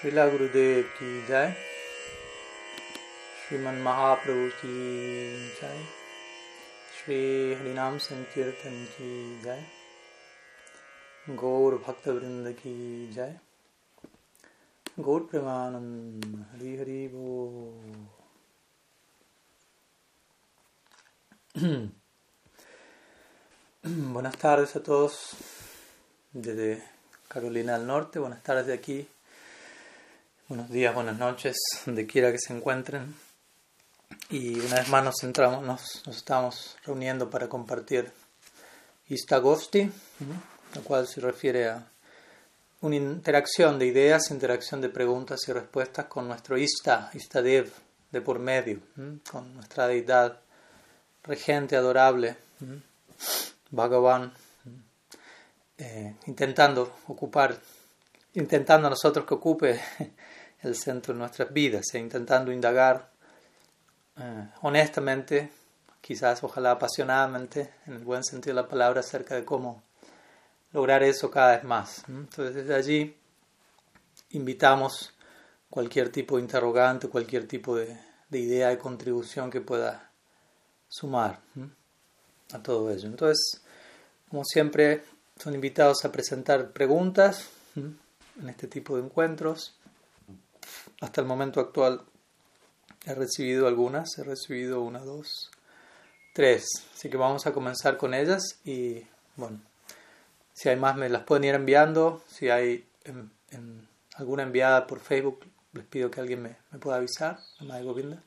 श्रीला गुरुदेव की जय। श्रीमन महाप्रभु की जय। श्री हरिनाम संकीर्तन की जय। गौर भक्त वृंद की जय। गौर प्रेमानंद हरि हरि बोल। Buenas tardes a todos desde Carolina del Norte, buenas tardes de aquí, buenos días, buenas noches, donde quiera que se encuentren. Y una vez más nos, centramos, nos, nos estamos reuniendo para compartir Istagosti, la cual se refiere a una interacción de ideas, interacción de preguntas y respuestas con nuestro Ista, Istadev, de por medio, con nuestra deidad regente adorable. Bhagavan, eh, intentando ocupar, intentando nosotros que ocupe el centro de nuestras vidas, e intentando indagar eh, honestamente, quizás ojalá apasionadamente, en el buen sentido de la palabra, acerca de cómo lograr eso cada vez más. Entonces desde allí invitamos cualquier tipo de interrogante, cualquier tipo de, de idea, de contribución que pueda sumar a todo ello. Entonces, como siempre, son invitados a presentar preguntas en este tipo de encuentros. Hasta el momento actual he recibido algunas, he recibido una, dos, tres. Así que vamos a comenzar con ellas y bueno, si hay más me las pueden ir enviando. Si hay alguna enviada por Facebook, les pido que alguien me, me pueda avisar. Entonces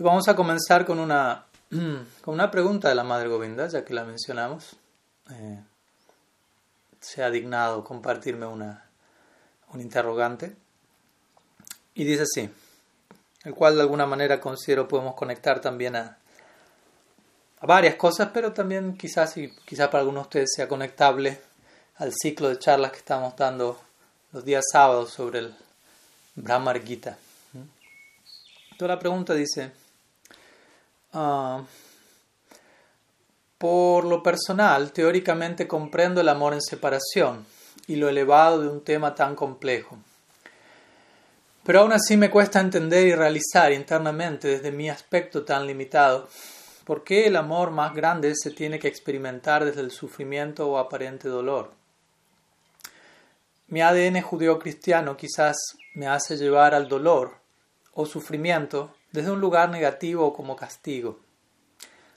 vamos a comenzar con una con una pregunta de la Madre Govinda, ya que la mencionamos. Eh, se ha dignado compartirme una, un interrogante. Y dice así, el cual de alguna manera considero podemos conectar también a, a varias cosas, pero también quizás, y quizás para algunos de ustedes sea conectable al ciclo de charlas que estamos dando los días sábados sobre el Brahmar Gita. Entonces la pregunta dice, Uh, por lo personal, teóricamente comprendo el amor en separación y lo elevado de un tema tan complejo. Pero aún así me cuesta entender y realizar internamente desde mi aspecto tan limitado por qué el amor más grande se tiene que experimentar desde el sufrimiento o aparente dolor. Mi ADN judeo-cristiano quizás me hace llevar al dolor o sufrimiento desde un lugar negativo como castigo.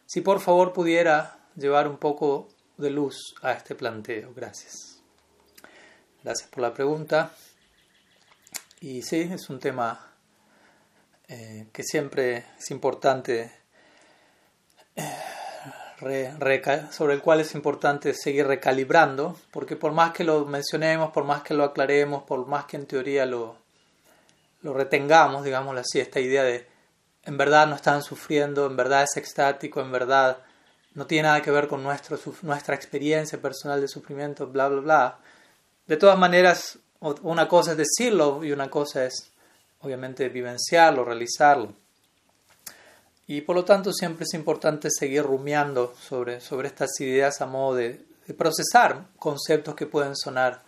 Si por favor pudiera llevar un poco de luz a este planteo. Gracias. Gracias por la pregunta. Y sí, es un tema eh, que siempre es importante, eh, sobre el cual es importante seguir recalibrando, porque por más que lo mencionemos, por más que lo aclaremos, por más que en teoría lo, lo retengamos, digámoslo así, esta idea de en verdad no están sufriendo, en verdad es extático, en verdad no tiene nada que ver con nuestro, nuestra experiencia personal de sufrimiento, bla, bla, bla. De todas maneras, una cosa es decirlo y una cosa es, obviamente, vivenciarlo, realizarlo. Y por lo tanto siempre es importante seguir rumiando sobre, sobre estas ideas a modo de, procesar conceptos que pueden sonar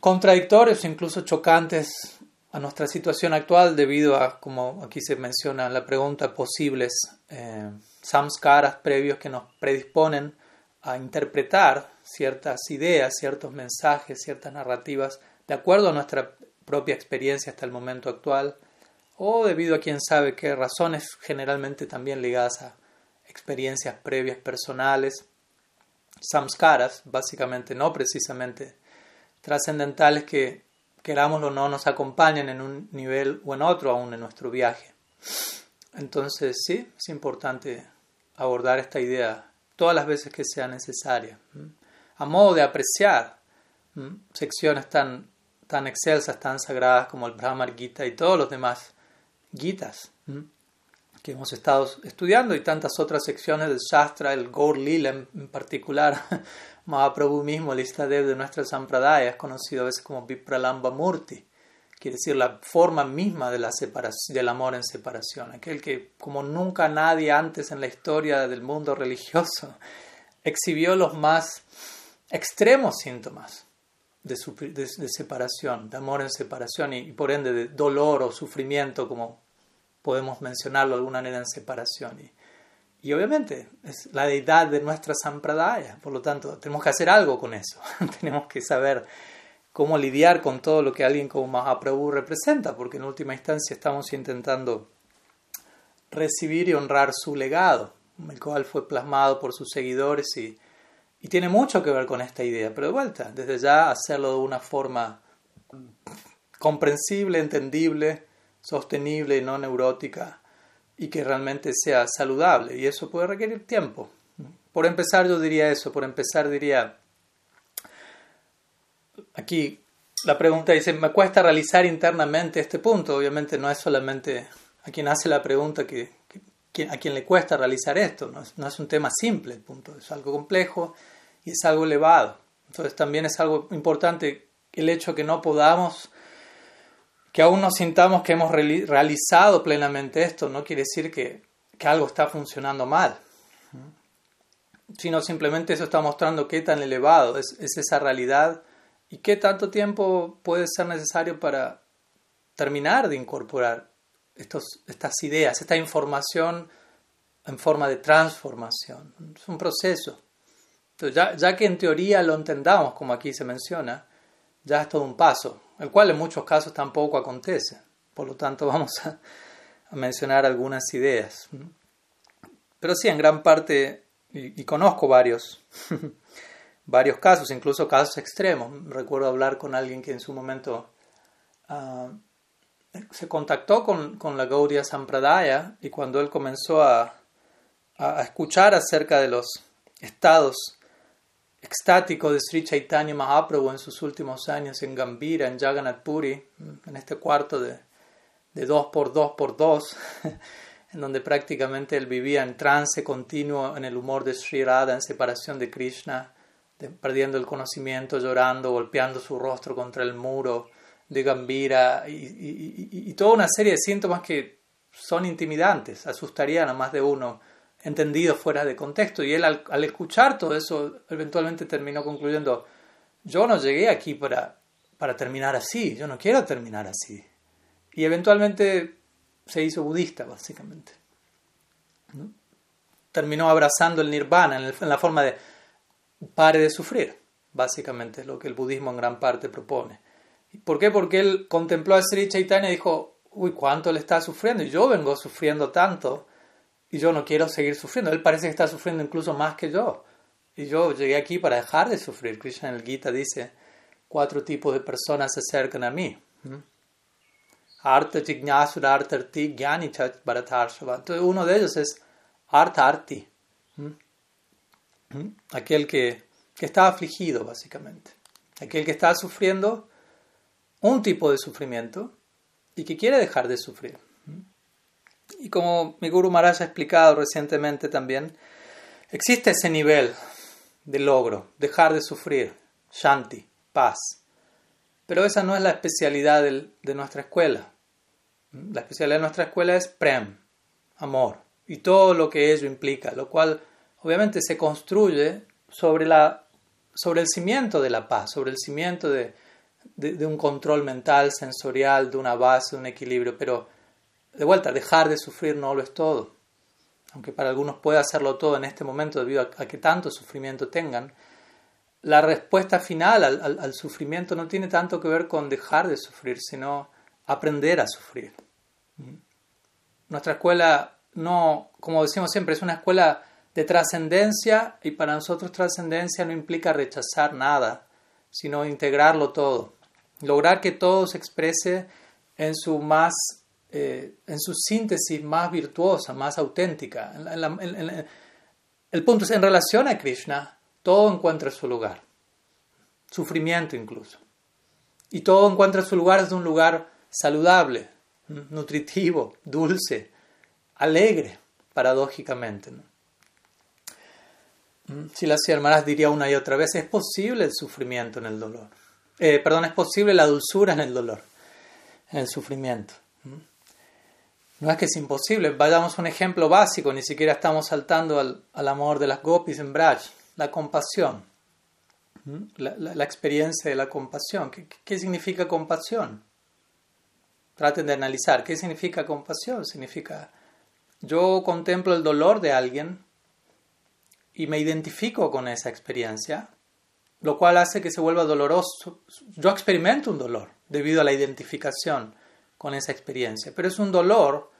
contradictorios, incluso chocantes a nuestra situación actual debido a, como aquí se menciona en la pregunta, posibles eh, samskaras previos que nos predisponen a interpretar ciertas ideas, ciertos mensajes, ciertas narrativas de acuerdo a nuestra propia experiencia hasta el momento actual o debido a quién sabe qué razones generalmente también ligadas a experiencias previas personales, samskaras, básicamente no precisamente trascendentales que querámoslo o no, nos acompañan en un nivel o en otro aún en nuestro viaje. Entonces, sí, es importante abordar esta idea todas las veces que sea necesaria, a modo de apreciar secciones tan, tan excelsas, tan sagradas como el Brahmar Gita y todos los demás Gitas que hemos estado estudiando y tantas otras secciones del Shastra, el Gaur Lila en, particular, Mahaprabhu mismo, el Istadev de nuestra Sampradaya, es conocido a veces como Vipralamba Murti, quiere decir la forma misma de la del amor en separación, aquel que como nunca nadie antes en la historia del mundo religioso exhibió los más extremos síntomas de, separación, de amor en separación y, por ende de dolor o sufrimiento, como podemos mencionarlo de alguna manera en separación. Y, y obviamente es la deidad de nuestra sampradaya, por lo tanto tenemos que hacer algo con eso, tenemos que saber cómo lidiar con todo lo que alguien como Mahaprabhu representa, porque en última instancia estamos intentando recibir y honrar su legado, el cual fue plasmado por sus seguidores y, y tiene mucho que ver con esta idea, pero de vuelta, desde ya hacerlo de una forma comprensible, entendible, sostenible y no neurótica y que realmente sea saludable. Y eso puede requerir tiempo. Por empezar, yo diría eso. Por empezar, diría, aquí la pregunta dice, ¿me cuesta realizar internamente este punto? Obviamente no es solamente a quien hace la pregunta que, a quien le cuesta realizar esto. No es, no es un tema simple punto, es algo complejo y es algo elevado. Entonces también es algo importante el hecho que no podamos que aún no sintamos que hemos realizado plenamente esto, no quiere decir que, algo está funcionando mal, sino simplemente eso está mostrando qué tan elevado es, esa realidad y qué tanto tiempo puede ser necesario para terminar de incorporar estas ideas, esta información en forma de transformación. Es un proceso. Ya, ya que en teoría lo entendamos, como aquí se menciona, ya es todo un paso el cual en muchos casos tampoco acontece. Por lo tanto, vamos a, mencionar algunas ideas. Pero sí, en gran parte, y, conozco varios, varios casos, incluso casos extremos. Recuerdo hablar con alguien que en su momento ah, se contactó con, con, la Gaudiya Sampradaya y cuando él comenzó a, a escuchar acerca de los estados extático de Sri Chaitanya Mahaprabhu en sus últimos años en Gambira, en Jagannath Puri, en este cuarto de, de dos por dos por dos, en donde prácticamente él vivía en trance continuo en el humor de Sri Radha, en separación de Krishna, perdiendo el conocimiento, llorando, golpeando su rostro contra el muro de Gambira y, y toda una serie de síntomas que son intimidantes, asustarían a más de uno entendido fuera de contexto. Y él al, escuchar todo eso, eventualmente terminó concluyendo, yo no llegué aquí para, para terminar así, yo no quiero terminar así. Y eventualmente se hizo budista, básicamente. Terminó abrazando el nirvana en, en, la forma de pare de sufrir, básicamente, es lo que el budismo en gran parte propone. ¿Por qué? Porque él contempló a Sri Chaitanya y dijo, uy, ¿cuánto le está sufriendo? Y yo vengo sufriendo tanto y yo no quiero seguir sufriendo. Él parece que está sufriendo incluso más que yo. Y yo llegué aquí para dejar de sufrir. Krishna en el Gita dice, cuatro tipos de personas se acercan a mí. Arta Jignasura Artarti Gyani Entonces uno de ellos es Arta Arti. Aquel que, que está afligido, básicamente. Aquel que está sufriendo un tipo de sufrimiento y que quiere dejar de sufrir. Y como mi Guru Maharaj ha explicado recientemente también, existe ese nivel de logro, dejar de sufrir, shanti, paz. Pero esa no es la especialidad de nuestra escuela. La especialidad de nuestra escuela es prem, amor, y todo lo que ello implica, lo cual obviamente se construye sobre, la, sobre el cimiento de la paz, sobre el cimiento de, de un control mental, sensorial, de una base, de un equilibrio, pero de vuelta, dejar de sufrir no lo es todo. Aunque para algunos pueda hacerlo todo en este momento debido a, que tanto sufrimiento tengan, la respuesta final al, sufrimiento no tiene tanto que ver con dejar de sufrir, sino aprender a sufrir. Nuestra escuela no, como decimos siempre, es una escuela de trascendencia y para nosotros trascendencia no implica rechazar nada, sino integrarlo todo. Lograr que todo se exprese en su más eh, en su síntesis más virtuosa, más auténtica. el punto es, en relación a Krishna, todo encuentra su lugar, sufrimiento incluso. Y todo encuentra su lugar desde un lugar saludable, nutritivo, dulce, alegre, paradójicamente. Si las hermanas diría una y otra vez, es posible el sufrimiento en el dolor. Eh, perdón, es posible la dulzura en el dolor, en el sufrimiento. No es que es imposible, vayamos a un ejemplo básico, ni siquiera estamos saltando al, amor de las gopis en Braj, la compasión. la, la, experiencia de la compasión. ¿Qué, ¿Qué, significa compasión? Traten de analizar. ¿Qué significa compasión? Significa yo contemplo el dolor de alguien y me identifico con esa experiencia, lo cual hace que se vuelva doloroso. Yo experimento un dolor debido a la identificación con esa experiencia, pero es un dolor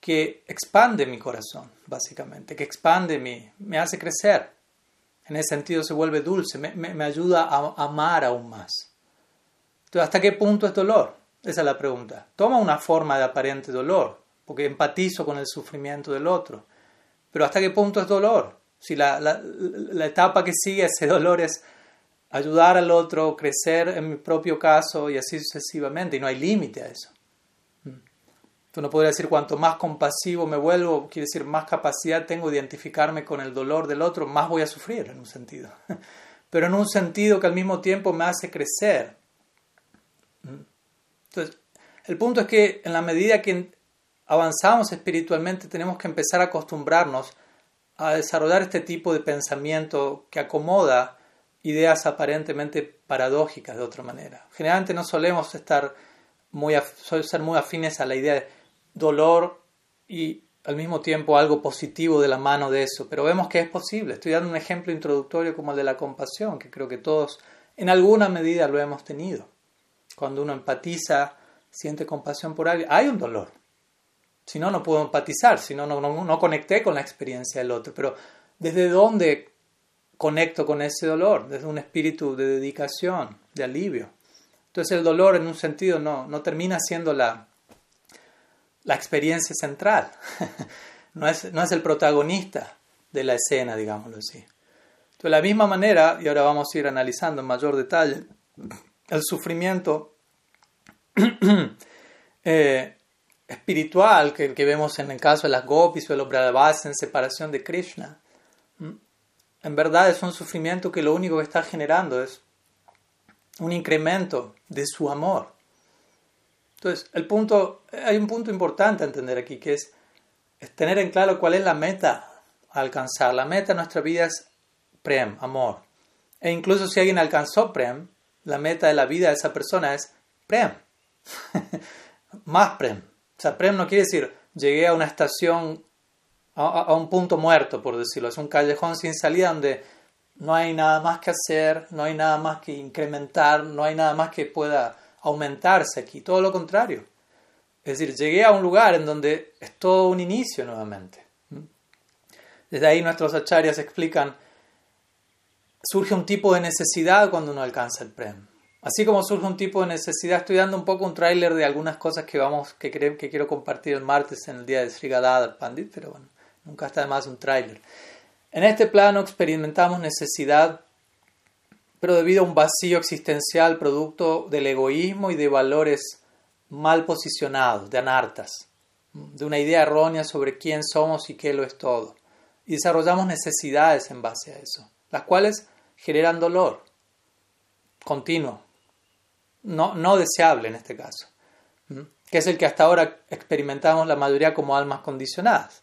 que expande mi corazón, básicamente, que expande mi, me hace crecer. En ese sentido se vuelve dulce, me, me, ayuda a amar aún más. Entonces, ¿hasta qué punto es dolor? Esa es la pregunta. Toma una forma de aparente dolor, porque empatizo con el sufrimiento del otro. Pero ¿hasta qué punto es dolor? Si la, la, la etapa que sigue ese dolor es ayudar al otro, crecer en mi propio caso y así sucesivamente, y no hay límite a eso. Tú no podrías decir cuanto más compasivo me vuelvo, quiere decir más capacidad tengo de identificarme con el dolor del otro, más voy a sufrir en un sentido. Pero en un sentido que al mismo tiempo me hace crecer. Entonces, el punto es que en la medida que avanzamos espiritualmente tenemos que empezar a acostumbrarnos a desarrollar este tipo de pensamiento que acomoda ideas aparentemente paradójicas de otra manera. Generalmente no solemos estar muy, ser muy afines a la idea de dolor y al mismo tiempo algo positivo de la mano de eso, pero vemos que es posible. Estoy dando un ejemplo introductorio como el de la compasión, que creo que todos en alguna medida lo hemos tenido. Cuando uno empatiza, siente compasión por alguien, hay un dolor. Si no, no puedo empatizar, si no, no, no, no conecté con la experiencia del otro. Pero ¿desde dónde conecto con ese dolor? Desde un espíritu de dedicación, de alivio. Entonces el dolor en un sentido no, no termina siendo la, la experiencia central, no, es, no es el protagonista de la escena, digámoslo así. Entonces, de la misma manera, y ahora vamos a ir analizando en mayor detalle, el sufrimiento eh, espiritual que, que, vemos en el caso de las gopis o el base en separación de Krishna, en verdad es un sufrimiento que lo único que está generando es un incremento de su amor. Entonces, el punto, hay un punto importante a entender aquí, que es, tener en claro cuál es la meta a alcanzar. La meta de nuestra vida es Prem, amor. E incluso si alguien alcanzó Prem, la meta de la vida de esa persona es Prem. Más Prem. O sea, Prem no quiere decir llegué a una estación, a, un punto muerto, por decirlo. Es un callejón sin salida donde no hay nada más que hacer, no hay nada más que incrementar, no hay nada más que pueda aumentarse aquí, todo lo contrario. Es decir, llegué a un lugar en donde es todo un inicio nuevamente. Desde ahí nuestros acharyas explican, surge un tipo de necesidad cuando uno alcanza el prem. Así como surge un tipo de necesidad, estoy dando un poco un tráiler de algunas cosas que vamos que, que quiero compartir el martes en el día de Sri Gadadhar Pandit, pero bueno, nunca está de más un tráiler. En este plano experimentamos necesidad pero debido a un vacío existencial producto del egoísmo y de valores mal posicionados, de anartas, de una idea errónea sobre quién somos y qué lo es todo. Y desarrollamos necesidades en base a eso, las cuales generan dolor continuo, no, no deseable en este caso, que es el que hasta ahora experimentamos la mayoría como almas condicionadas.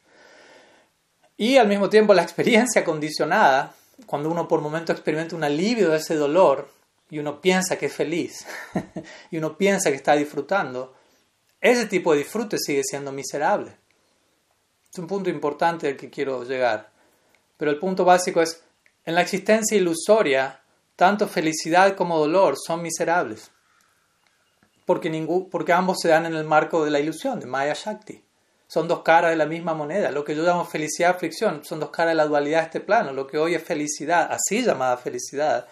Y al mismo tiempo la experiencia condicionada cuando uno por momento experimenta un alivio de ese dolor y uno piensa que es feliz y uno piensa que está disfrutando, ese tipo de disfrute sigue siendo miserable. Es un punto importante al que quiero llegar. Pero el punto básico es, en la existencia ilusoria, tanto felicidad como dolor son miserables. Porque, porque ambos se dan en el marco de la ilusión, de Maya Shakti. Son dos caras de la misma moneda. Lo que yo llamo felicidad, aflicción, son dos caras de la dualidad de este plano. Lo que hoy es felicidad, así llamada felicidad,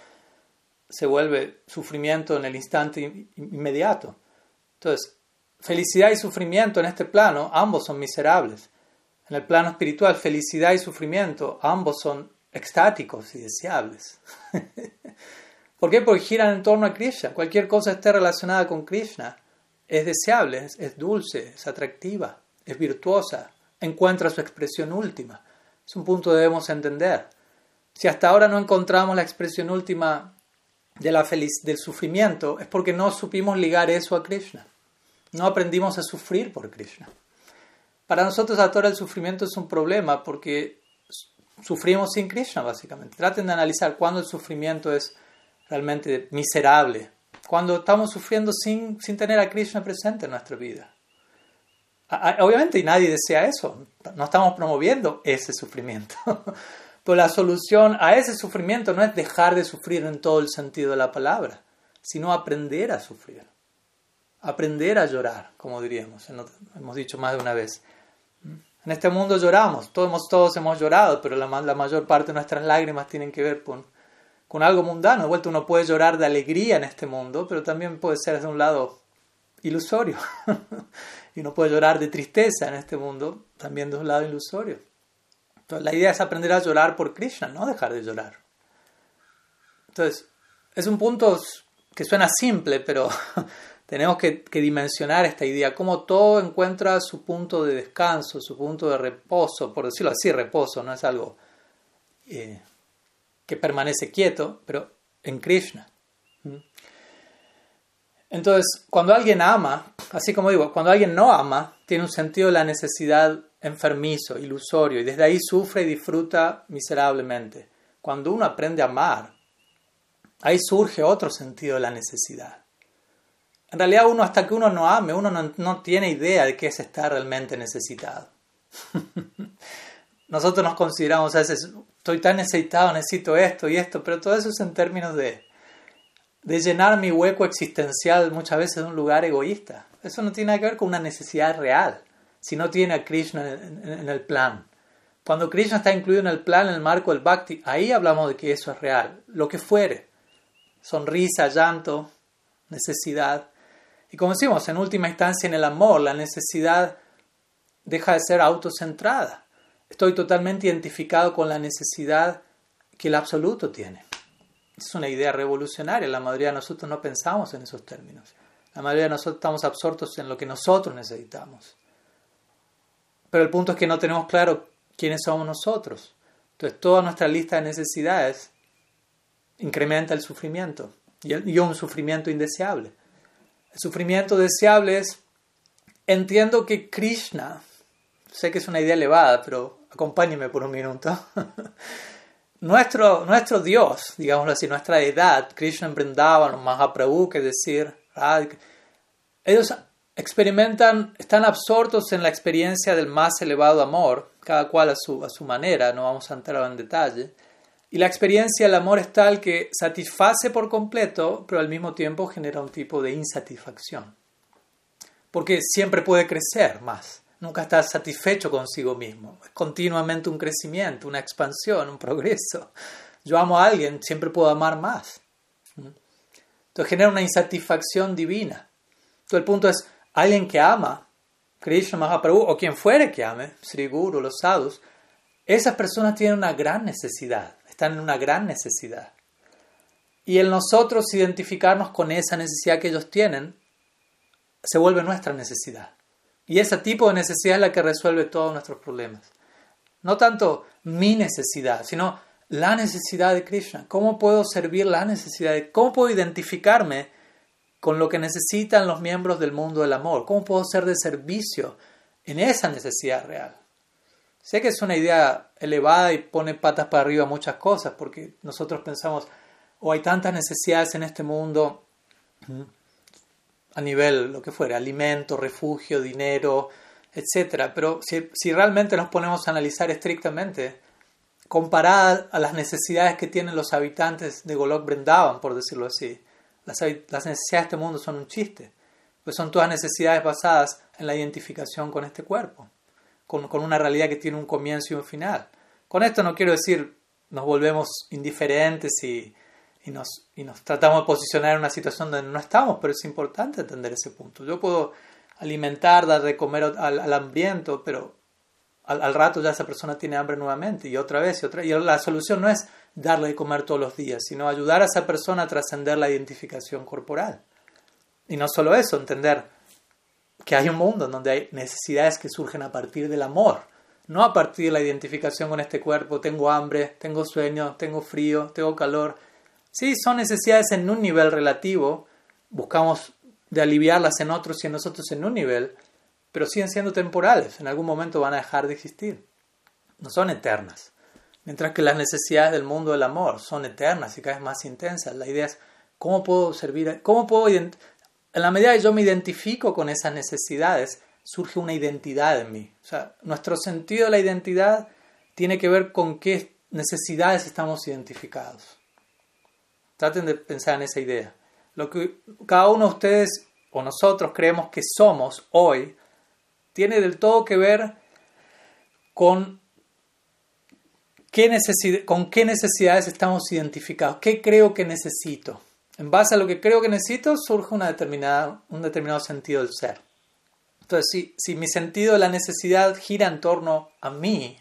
se vuelve sufrimiento en el instante inmediato. Entonces, felicidad y sufrimiento en este plano, ambos son miserables. En el plano espiritual, felicidad y sufrimiento, ambos son extáticos y deseables. ¿Por qué? Porque giran en torno a Krishna. Cualquier cosa esté relacionada con Krishna es deseable, es dulce, es atractiva es virtuosa, encuentra su expresión última. Es un punto que debemos entender. Si hasta ahora no encontramos la expresión última de la del sufrimiento, es porque no supimos ligar eso a Krishna. No aprendimos a sufrir por Krishna. Para nosotros hasta ahora el sufrimiento es un problema porque sufrimos sin Krishna, básicamente. Traten de analizar cuándo el sufrimiento es realmente miserable, cuando estamos sufriendo sin, sin tener a Krishna presente en nuestra vida. Obviamente nadie desea eso, no estamos promoviendo ese sufrimiento. Pero la solución a ese sufrimiento no es dejar de sufrir en todo el sentido de la palabra, sino aprender a sufrir, aprender a llorar, como diríamos, hemos dicho más de una vez. En este mundo lloramos, todos, todos hemos llorado, pero la, la mayor parte de nuestras lágrimas tienen que ver con, con algo mundano. De vuelta uno puede llorar de alegría en este mundo, pero también puede ser de un lado ilusorio. y uno puede llorar de tristeza en este mundo, también de un lado ilusorio. Entonces, la idea es aprender a llorar por Krishna, no dejar de llorar. Entonces, es un punto que suena simple, pero tenemos que, dimensionar esta idea, cómo todo encuentra su punto de descanso, su punto de reposo, por decirlo así, reposo, no es algo eh, que permanece quieto, pero en Krishna. Entonces, cuando alguien ama, así como digo, cuando alguien no ama, tiene un sentido de la necesidad enfermizo, ilusorio, y desde ahí sufre y disfruta miserablemente. Cuando uno aprende a amar, ahí surge otro sentido de la necesidad. En realidad uno hasta que uno no ame, uno no, tiene idea de qué es estar realmente necesitado. Nosotros nos consideramos a veces, estoy tan necesitado, necesito esto y esto, pero todo eso es en términos de, de llenar mi hueco existencial muchas veces de un lugar egoísta. Eso no tiene que ver con una necesidad real, si no tiene a Krishna en, el plan. Cuando Krishna está incluido en el plan, en el marco del bhakti, ahí hablamos de que eso es real, lo que fuere. Sonrisa, llanto, necesidad. Y como decimos, en última instancia en el amor, la necesidad deja de ser autocentrada. Estoy totalmente identificado con la necesidad que el absoluto tiene. Es una idea revolucionaria. La mayoría de nosotros no pensamos en esos términos. La mayoría de nosotros estamos absortos en lo que nosotros necesitamos. Pero el punto es que no tenemos claro quiénes somos nosotros. Entonces toda nuestra lista de necesidades incrementa el sufrimiento y un sufrimiento indeseable. El sufrimiento deseable es, entiendo que Krishna, sé que es una idea elevada, pero acompáñeme por un minuto. nuestro, nuestro Dios, digámoslo así, nuestra edad, Krishna Vrindavan, Mahaprabhu, que decir, ellos experimentan, están absortos en la experiencia del más elevado amor, cada cual a su, a su manera, no vamos a entrar en detalle. Y la experiencia del amor es tal que satisface por completo, pero al mismo tiempo genera un tipo de insatisfacción. Porque siempre puede crecer más nunca está satisfecho consigo mismo. Es continuamente un crecimiento, una expansión, un progreso. Yo amo a alguien, siempre puedo amar más. Entonces genera una insatisfacción divina. Entonces el punto es, alguien que ama, Krishna Mahaprabhu, o quien fuere que ame, Sri Guru, los sadhus, esas personas tienen una gran necesidad, están en una gran necesidad. Y el nosotros identificarnos con esa necesidad que ellos tienen, se vuelve nuestra necesidad. Y ese tipo de necesidad es la que resuelve todos nuestros problemas. No tanto mi necesidad, sino la necesidad de Krishna. ¿Cómo puedo servir la necesidad? De, ¿Cómo puedo identificarme con lo que necesitan los miembros del mundo del amor? ¿Cómo puedo ser de servicio en esa necesidad real? Sé que es una idea elevada y pone patas para arriba muchas cosas, porque nosotros pensamos, o oh, hay tantas necesidades en este mundo, a nivel lo que fuera, alimento, refugio, dinero, etc. Pero si, realmente nos ponemos a analizar estrictamente, comparada a las necesidades que tienen los habitantes de Golok Brindavan, por decirlo así, las, las necesidades de este mundo son un chiste, pues son todas necesidades basadas en la identificación con este cuerpo, con, con una realidad que tiene un comienzo y un final. Con esto no quiero decir nos volvemos indiferentes y y nos, y nos tratamos de posicionar en una situación donde no estamos, pero es importante entender ese punto. Yo puedo alimentar, dar de comer al, hambriento, pero al, rato ya esa persona tiene hambre nuevamente y otra vez y otra. Y la solución no es darle de comer todos los días, sino ayudar a esa persona a trascender la identificación corporal. Y no solo eso, entender que hay un mundo donde hay necesidades que surgen a partir del amor, no a partir de la identificación con este cuerpo. Tengo hambre, tengo sueño, tengo frío, tengo calor Sí, son necesidades en un nivel relativo, buscamos de aliviarlas en otros y en nosotros en un nivel, pero siguen siendo temporales, en algún momento van a dejar de existir. No son eternas. Mientras que las necesidades del mundo del amor son eternas y cada vez más intensas. La idea es cómo puedo servir, cómo puedo, en la medida que yo me identifico con esas necesidades, surge una identidad en mí. O sea, nuestro sentido de la identidad tiene que ver con qué necesidades estamos identificados. Traten de pensar en esa idea. Lo que cada uno de ustedes o nosotros creemos que somos hoy tiene del todo que ver con qué, con qué necesidades estamos identificados, qué creo que necesito. En base a lo que creo que necesito surge una determinada, un determinado sentido del ser. Entonces, si, si mi sentido de la necesidad gira en torno a mí,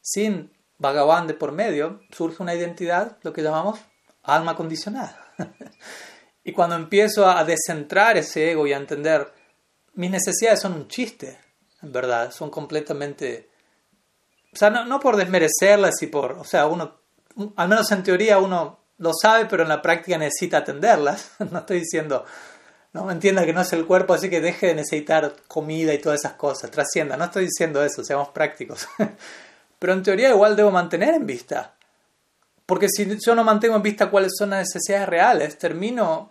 sin Bhagavan de por medio, surge una identidad, lo que llamamos alma condicionada. y cuando empiezo a descentrar ese ego y a entender, mis necesidades son un chiste, en verdad, son completamente... O sea, no, no por desmerecerlas y por... O sea, uno, al menos en teoría uno lo sabe, pero en la práctica necesita atenderlas. no estoy diciendo, no entienda que no es el cuerpo, así que deje de necesitar comida y todas esas cosas, trascienda. No estoy diciendo eso, seamos prácticos. pero en teoría igual debo mantener en vista. Porque si yo no mantengo en vista cuáles son las necesidades reales, termino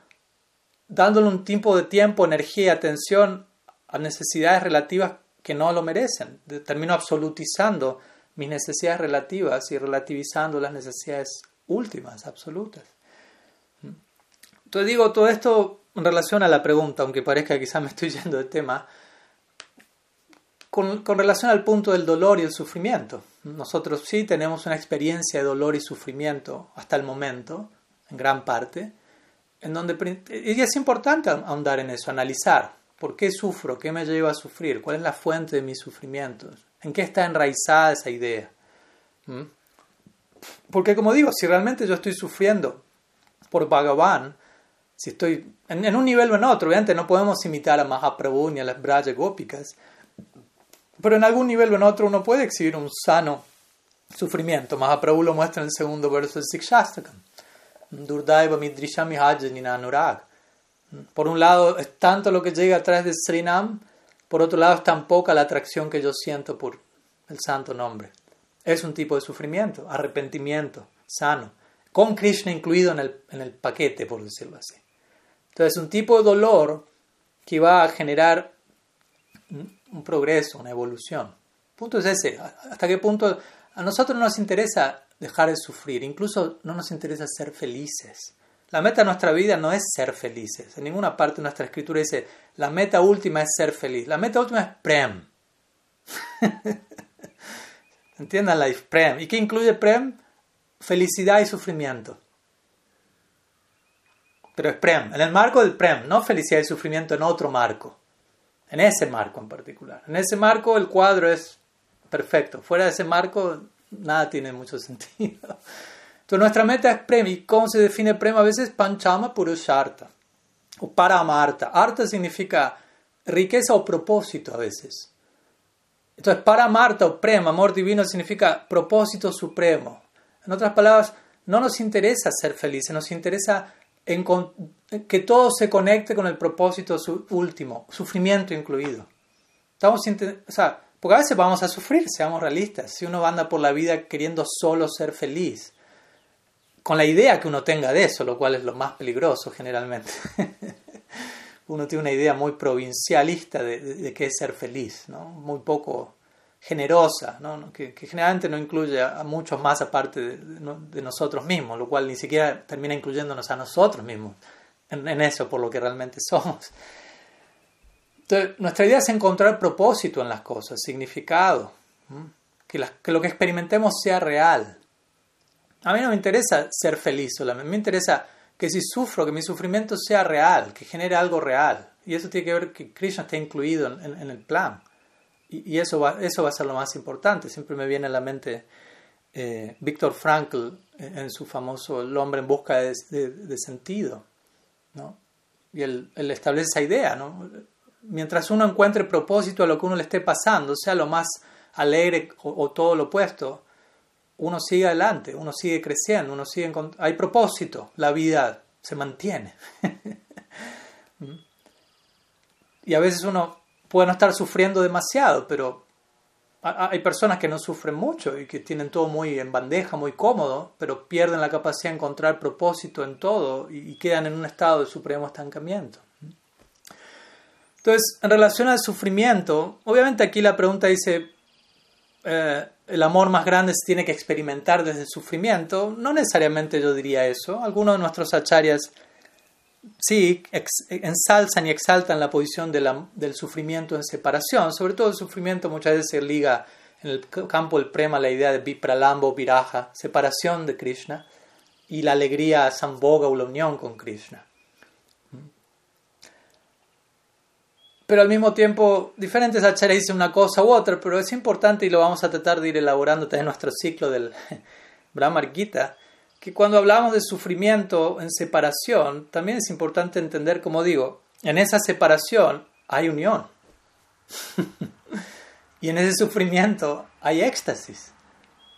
dándole un tiempo de tiempo, energía y atención a necesidades relativas que no lo merecen. Termino absolutizando mis necesidades relativas y relativizando las necesidades últimas, absolutas. Entonces digo todo esto en relación a la pregunta, aunque parezca que quizás me estoy yendo de tema, con, relación al punto del dolor y el sufrimiento. Nosotros sí tenemos una experiencia de dolor y sufrimiento hasta el momento, en gran parte, en donde y es importante ahondar en eso, analizar por qué sufro, qué me lleva a sufrir, cuál es la fuente de mis sufrimientos, en qué está enraizada esa idea. ¿Mm? Porque como digo, si realmente yo estoy sufriendo por Bhagavan, si estoy en, un nivel o en otro, obviamente no podemos imitar a Mahaprabhu ni a las Braja Gópicas, pero en algún nivel o en otro uno puede exhibir un sano sufrimiento. Mahaprabhu lo muestra en el segundo verso del Sikshastakam. Durdaiva midrishami anurag. Por un lado es tanto lo que llega a través de Srinam, por otro lado es tan poca la atracción que yo siento por el santo nombre. Es un tipo de sufrimiento, arrepentimiento, sano, con Krishna incluido en el, en el paquete, por decirlo así. Entonces, es un tipo de dolor que va a generar un progreso, una evolución. El punto es ese. ¿Hasta qué punto a nosotros no nos interesa dejar de sufrir? Incluso no nos interesa ser felices. La meta de nuestra vida no es ser felices. En ninguna parte de nuestra escritura dice, la meta última es ser feliz. La meta última es Prem. Entiendan la Prem. ¿Y qué incluye Prem? Felicidad y sufrimiento. Pero es Prem. En el marco del Prem, no felicidad y sufrimiento en otro marco. En ese marco en particular. En ese marco el cuadro es perfecto. Fuera de ese marco nada tiene mucho sentido. Entonces nuestra meta es Prem. ¿Y cómo se define Prem? A veces Panchama Purusharta. O Paramarta. Arta significa riqueza o propósito a veces. Entonces, para Marta o Prem, amor divino, significa propósito supremo. En otras palabras, no nos interesa ser felices, nos interesa que todo se conecte con el propósito último, sufrimiento incluido. Estamos o sea, porque a veces vamos a sufrir, seamos realistas. Si uno anda por la vida queriendo solo ser feliz, con la idea que uno tenga de eso, lo cual es lo más peligroso generalmente. uno tiene una idea muy provincialista de, qué es ser feliz, ¿no? muy poco generosa, ¿no? Que, generalmente no incluye a, muchos más aparte de, nosotros mismos, lo cual ni siquiera termina incluyéndonos a nosotros mismos en, eso por lo que realmente somos. Entonces, nuestra idea es encontrar propósito en las cosas, significado, que, lo que experimentemos sea real. A mí no me interesa ser feliz solamente, me interesa que si sufro, que mi sufrimiento sea real, que genere algo real. Y eso tiene que ver que Krishna esté incluido en, el plan. Y, eso, va, eso va a ser lo más importante. Siempre me viene a la mente eh, Víctor Frankl en, su famoso El hombre en busca de, sentido. ¿No? Y él, establece esa idea. ¿no? Mientras uno encuentre propósito a lo que uno le esté pasando, sea lo más alegre o todo lo opuesto, uno sigue adelante, uno sigue creciendo, uno sigue hay propósito, la vida se mantiene. y a veces uno puede no estar sufriendo demasiado, pero hay personas que no sufren mucho y que tienen todo muy en bandeja, muy cómodo, pero pierden la capacidad de encontrar propósito en todo y, quedan en un estado de supremo estancamiento. Entonces, en relación al sufrimiento, obviamente aquí la pregunta dice, eh, el amor más grande se tiene que experimentar desde el sufrimiento. No necesariamente yo diría eso. Algunos de nuestros acharyas sí ensalzan y exaltan la posición del sufrimiento en separación. Sobre todo el sufrimiento muchas veces se liga en el campo del prema la idea de vipralambo, viraja, separación de Krishna, y la alegría samboga o la unión con Krishna. Pero al mismo tiempo, diferentes acharyas dicen una cosa u otra, pero es importante y lo vamos a tratar de ir elaborando en nuestro ciclo del Brahmar Gita que cuando hablamos de sufrimiento en separación, también es importante entender, como digo, en esa separación hay unión. y en ese sufrimiento hay éxtasis.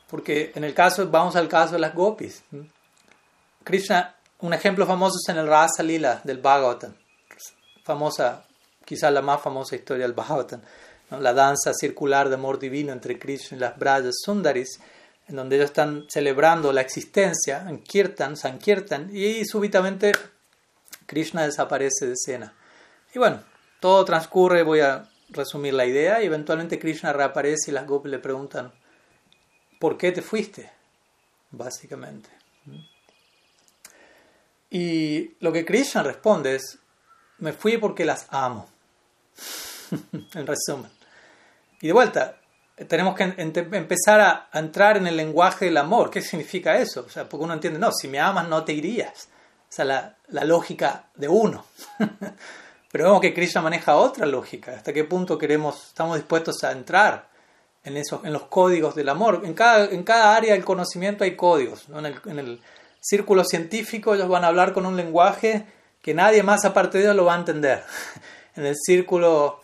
Porque en el caso, vamos al caso de las gopis. Krishna, un ejemplo famoso es en el Rasa Lila del Bhagavatam. Famosa, quizás la más famosa historia del Bhagavatam. La danza circular de amor divino entre Krishna y las Brajas Sundaris en donde ellos están celebrando la existencia, en Kirtan, Sankirtan, y súbitamente Krishna desaparece de escena. Y bueno, todo transcurre, voy a resumir la idea, y eventualmente Krishna reaparece y las gopis le preguntan, ¿por qué te fuiste? Básicamente. Y lo que Krishna responde es, me fui porque las amo. en resumen. Y de vuelta, tenemos que empezar a, entrar en el lenguaje del amor. ¿Qué significa eso? O sea, porque uno entiende, no, si me amas no te irías. O sea, la, la lógica de uno. Pero vemos que Krishna maneja otra lógica. ¿Hasta qué punto queremos, estamos dispuestos a entrar en, esos, en los códigos del amor? En cada, en cada área del conocimiento hay códigos. En, el, en el círculo científico ellos van a hablar con un lenguaje que nadie más aparte de ellos lo va a entender. En el círculo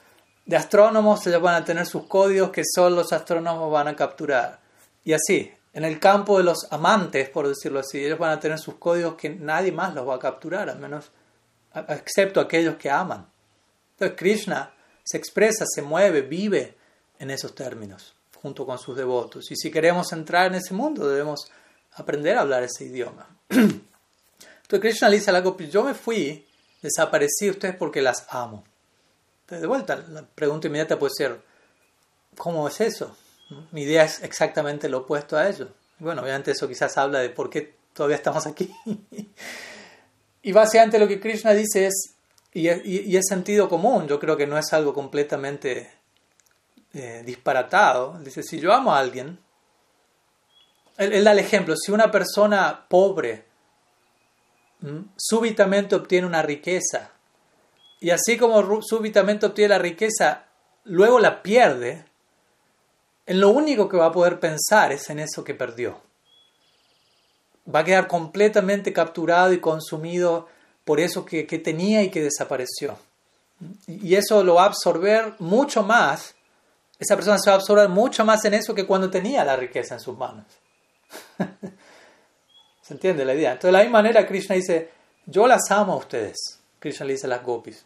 de astrónomos, ellos van a tener sus códigos que solo los astrónomos van a capturar. Y así, en el campo de los amantes, por decirlo así, ellos van a tener sus códigos que nadie más los va a capturar, al menos, excepto aquellos que aman. Entonces Krishna se expresa, se mueve, vive en esos términos, junto con sus devotos. Y si queremos entrar en ese mundo, debemos aprender a hablar ese idioma. Entonces Krishna le dice a la yo me fui, desaparecí ustedes porque las amo de vuelta, la pregunta inmediata puede ser, ¿cómo es eso? Mi idea es exactamente lo opuesto a ello. Bueno, obviamente eso quizás habla de por qué todavía estamos aquí. y básicamente lo que Krishna dice es, y es, sentido común, yo creo que no es algo completamente eh, disparatado. Dice, si yo amo a alguien, él, da el ejemplo, si una persona pobre súbitamente obtiene una riqueza, y así como súbitamente obtiene la riqueza, luego la pierde, en lo único que va a poder pensar es en eso que perdió. Va a quedar completamente capturado y consumido por eso que, tenía y que desapareció. Y eso lo va a absorber mucho más, esa persona se va a absorber mucho más en eso que cuando tenía la riqueza en sus manos. ¿Se entiende la idea? Entonces, de la misma manera, Krishna dice, yo las amo a ustedes. Krishna le dice a las gopis.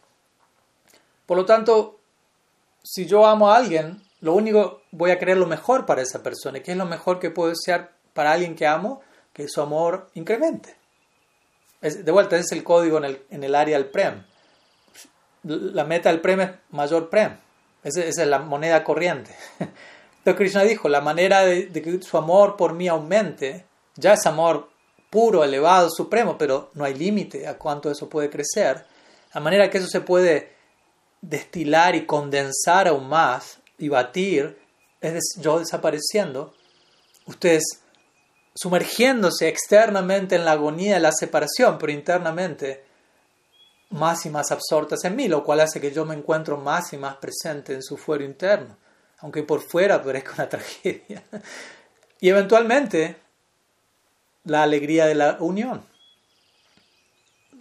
Por lo tanto, si yo amo a alguien, lo único voy a querer lo mejor para esa persona. ¿Y qué es lo mejor que puedo desear para alguien que amo? Que su amor incremente. de vuelta, ese es el código en el, área del prem. La meta del prem es mayor prem. Esa, es la moneda corriente. Entonces Krishna dijo, la manera de, de que su amor por mí aumente, ya es amor puro, elevado, supremo, pero no hay límite a cuánto eso puede crecer. La manera que eso se puede destilar y condensar aún más y batir es yo desapareciendo, ustedes sumergiéndose externamente en la agonía de la separación, pero internamente más y más absortas en mí, lo cual hace que yo me encuentro más y más presente en su fuero interno, aunque por fuera parezca una tragedia. Y eventualmente la alegría de la unión.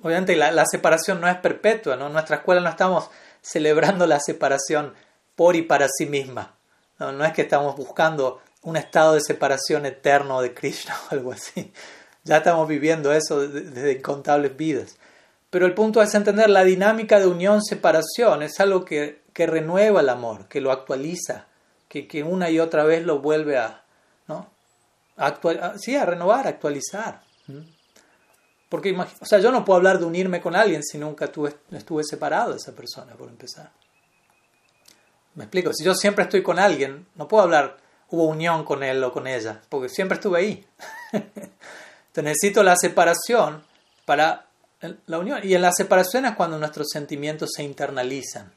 Obviamente la, separación no es perpetua, ¿no? En nuestra escuela no estamos celebrando la separación por y para sí misma. No, no es que estamos buscando un estado de separación eterno de Krishna o algo así. Ya estamos viviendo eso desde incontables vidas. Pero el punto es entender la dinámica de unión-separación. Es algo que, que renueva el amor, que lo actualiza, que, que una y otra vez lo vuelve a, ¿no? Actual, sí, a renovar, actualizar. Porque, o sea, yo no puedo hablar de unirme con alguien si nunca tuve, estuve separado de esa persona, por empezar. Me explico, si yo siempre estoy con alguien, no puedo hablar, hubo unión con él o con ella, porque siempre estuve ahí. Entonces necesito la separación para la unión. Y en la separación es cuando nuestros sentimientos se internalizan.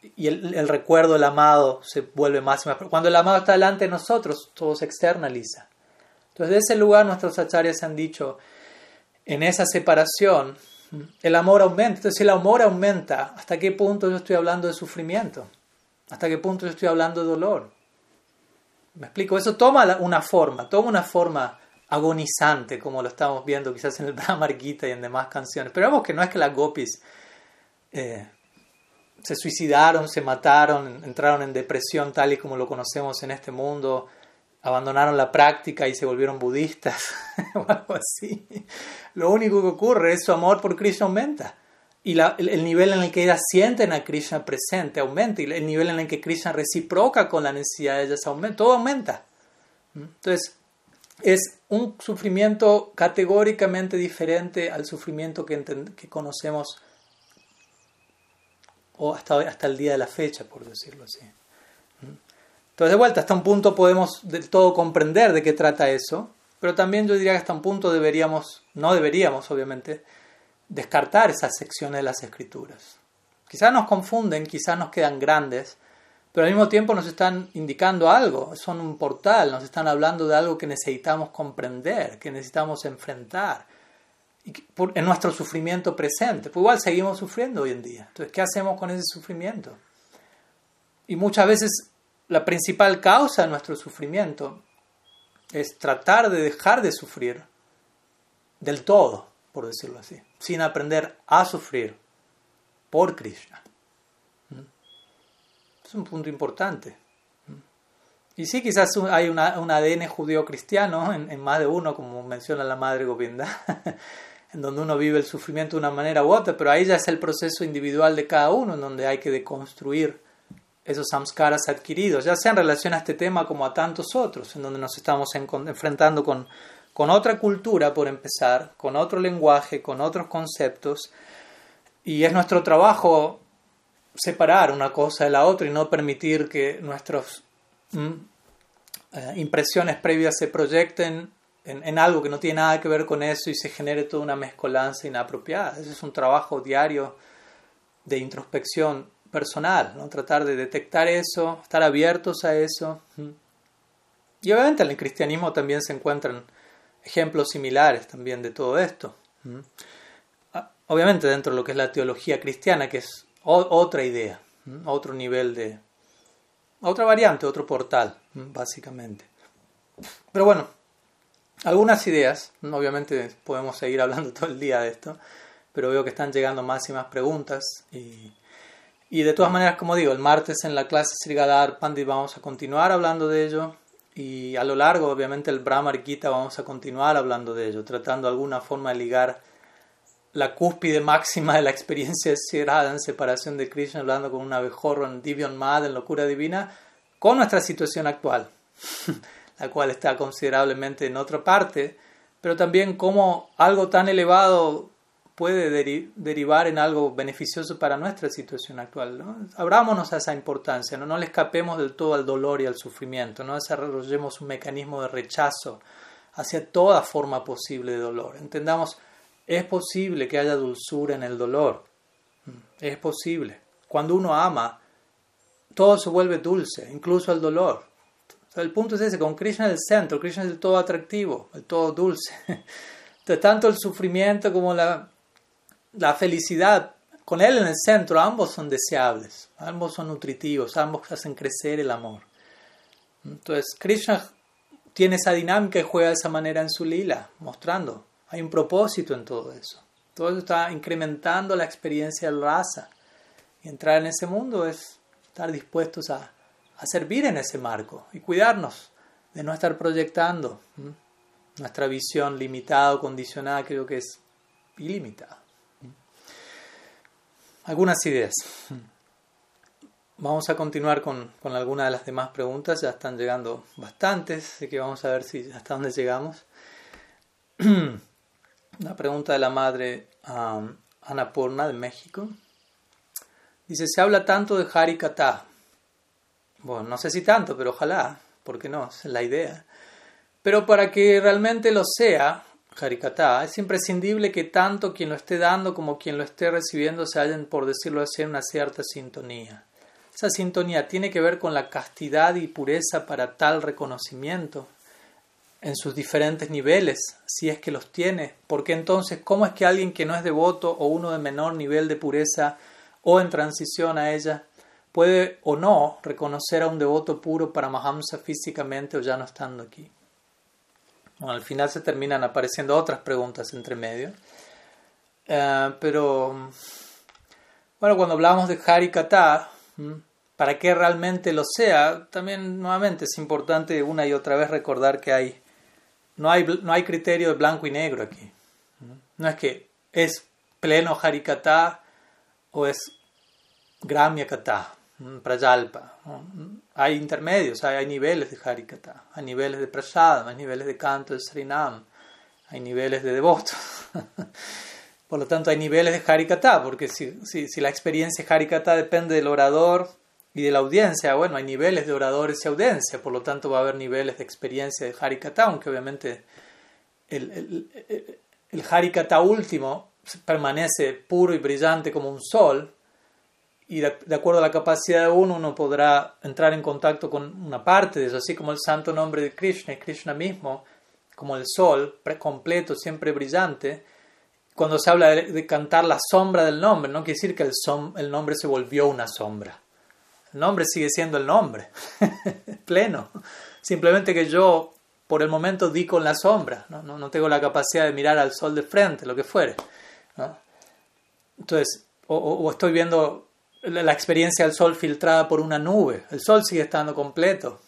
Y el, recuerdo del amado se vuelve más y más. Cuando el amado está delante de nosotros, todo se externaliza. Entonces, de ese lugar, nuestros acharyas han dicho, en esa separación, el amor aumenta. Entonces, si el amor aumenta, ¿hasta qué punto yo estoy hablando de sufrimiento? ¿Hasta qué punto yo estoy hablando de dolor? ¿Me explico? Eso toma una forma, toma una forma agonizante, como lo estamos viendo quizás en el Brahma y en demás canciones. Pero vemos que no es que las gopis eh, se suicidaron, se mataron, entraron en depresión tal y como lo conocemos en este mundo, abandonaron la práctica y se volvieron budistas o algo así. Lo único que ocurre es su amor por Krishna aumenta. Y el, nivel en el que ellas sienten a Krishna presente aumenta. Y el nivel en el que Krishna reciproca con la necesidad de ellas aumenta. Todo aumenta. Entonces, es un sufrimiento categóricamente diferente al sufrimiento que, que conocemos o hasta, hasta el día de la fecha, por decirlo así. Entonces, de vuelta, hasta un punto podemos del todo comprender de qué trata eso, pero también yo diría que hasta un punto deberíamos, no deberíamos, obviamente, descartar esas secciones de las escrituras. Quizás nos confunden, quizás nos quedan grandes, pero al mismo tiempo nos están indicando algo, son un portal, nos están hablando de algo que necesitamos comprender, que necesitamos enfrentar en nuestro sufrimiento presente. Pues igual seguimos sufriendo hoy en día. Entonces, ¿qué hacemos con ese sufrimiento? Y muchas veces la principal causa de nuestro sufrimiento es tratar de dejar de sufrir del todo, por decirlo así, sin aprender a sufrir por Krishna. Es un punto importante. Y sí, quizás hay un ADN judío-cristiano en, más de uno, como menciona la madre Govinda, en donde uno vive el sufrimiento de una manera u otra, pero ahí ya es el proceso individual de cada uno, en donde hay que deconstruir esos samskaras adquiridos, ya sea en relación a este tema como a tantos otros, en donde nos estamos enfrentando con, con otra cultura, por empezar, con otro lenguaje, con otros conceptos, y es nuestro trabajo separar una cosa de la otra y no permitir que nuestras mm, eh, impresiones previas se proyecten en, algo que no tiene nada que ver con eso y se genere toda una mezcolanza inapropiada. Ese es un trabajo diario de introspección personal, ¿no? tratar de detectar eso, estar abiertos a eso. Y obviamente en el cristianismo también se encuentran ejemplos similares también de todo esto. Ah, obviamente dentro de lo que es la teología cristiana, que es otra idea, otro nivel de... otra variante, otro portal, básicamente. Pero bueno, algunas ideas, obviamente podemos seguir hablando todo el día de esto, pero veo que están llegando más y más preguntas y, y de todas maneras, como digo, el martes en la clase Srigadar Pandit vamos a continuar hablando de ello y a lo largo, obviamente, el Brahma Gita vamos a continuar hablando de ello, tratando de alguna forma de ligar la cúspide máxima de la experiencia de en separación de Krishna, hablando con un abejorro en Divyan Mad, en locura divina, con nuestra situación actual, la cual está considerablemente en otra parte, pero también cómo algo tan elevado puede derivar en algo beneficioso para nuestra situación actual. ¿no? Abrámonos a esa importancia, ¿no? no le escapemos del todo al dolor y al sufrimiento, no desarrollemos un mecanismo de rechazo hacia toda forma posible de dolor. Entendamos es posible que haya dulzura en el dolor. Es posible. Cuando uno ama, todo se vuelve dulce, incluso el dolor. El punto es ese, con Krishna en el centro, Krishna es el todo atractivo, el todo dulce. Entonces, tanto el sufrimiento como la, la felicidad, con él en el centro, ambos son deseables, ambos son nutritivos, ambos hacen crecer el amor. Entonces, Krishna tiene esa dinámica y juega de esa manera en su lila, mostrando hay un propósito en todo eso. Todo eso está incrementando la experiencia del raza. Y entrar en ese mundo es estar dispuestos a, servir en ese marco y cuidarnos de no estar proyectando nuestra visión limitada o condicionada, creo que es ilimitada. Algunas ideas. vamos a continuar con, con algunas de las demás preguntas. Ya están llegando bastantes, así que vamos a ver si hasta dónde llegamos. Una pregunta de la madre um, Ana Purna de México. Dice, se habla tanto de Harikata. Bueno, no sé si tanto, pero ojalá, porque no, es la idea. Pero para que realmente lo sea, Harikata, es imprescindible que tanto quien lo esté dando como quien lo esté recibiendo se hallen, por decirlo así, en una cierta sintonía. Esa sintonía tiene que ver con la castidad y pureza para tal reconocimiento en sus diferentes niveles, si es que los tiene, porque entonces, ¿cómo es que alguien que no es devoto o uno de menor nivel de pureza o en transición a ella puede o no reconocer a un devoto puro para Mahamsa físicamente o ya no estando aquí? Bueno, al final se terminan apareciendo otras preguntas entre medio, eh, pero bueno, cuando hablamos de Harikata, para que realmente lo sea, también nuevamente es importante una y otra vez recordar que hay no hay, no hay criterio de blanco y negro aquí. No es que es pleno Harikata o es Gramya Kata, Prayalpa. Hay intermedios, hay, niveles de Harikata, hay niveles de Prasadam, hay niveles de canto de Srinam, hay niveles de devotos. Por lo tanto, hay niveles de Harikata, porque si, si, si la experiencia Harikata depende del orador, y de la audiencia, bueno, hay niveles de oradores y audiencia, por lo tanto va a haber niveles de experiencia de Harikata, aunque obviamente el, el, el, Harikata último permanece puro y brillante como un sol, y de, acuerdo a la capacidad de uno, uno podrá entrar en contacto con una parte de eso, así como el santo nombre de Krishna, y Krishna mismo, como el sol, completo, siempre brillante. Cuando se habla de, cantar la sombra del nombre, no quiere decir que el, el nombre se volvió una sombra el nombre sigue siendo el nombre, pleno. Simplemente que yo por el momento di con la sombra, ¿no? No, tengo la capacidad de mirar al sol de frente, lo que fuere. Entonces, o, estoy viendo la, experiencia del sol filtrada por una nube. El sol sigue estando completo,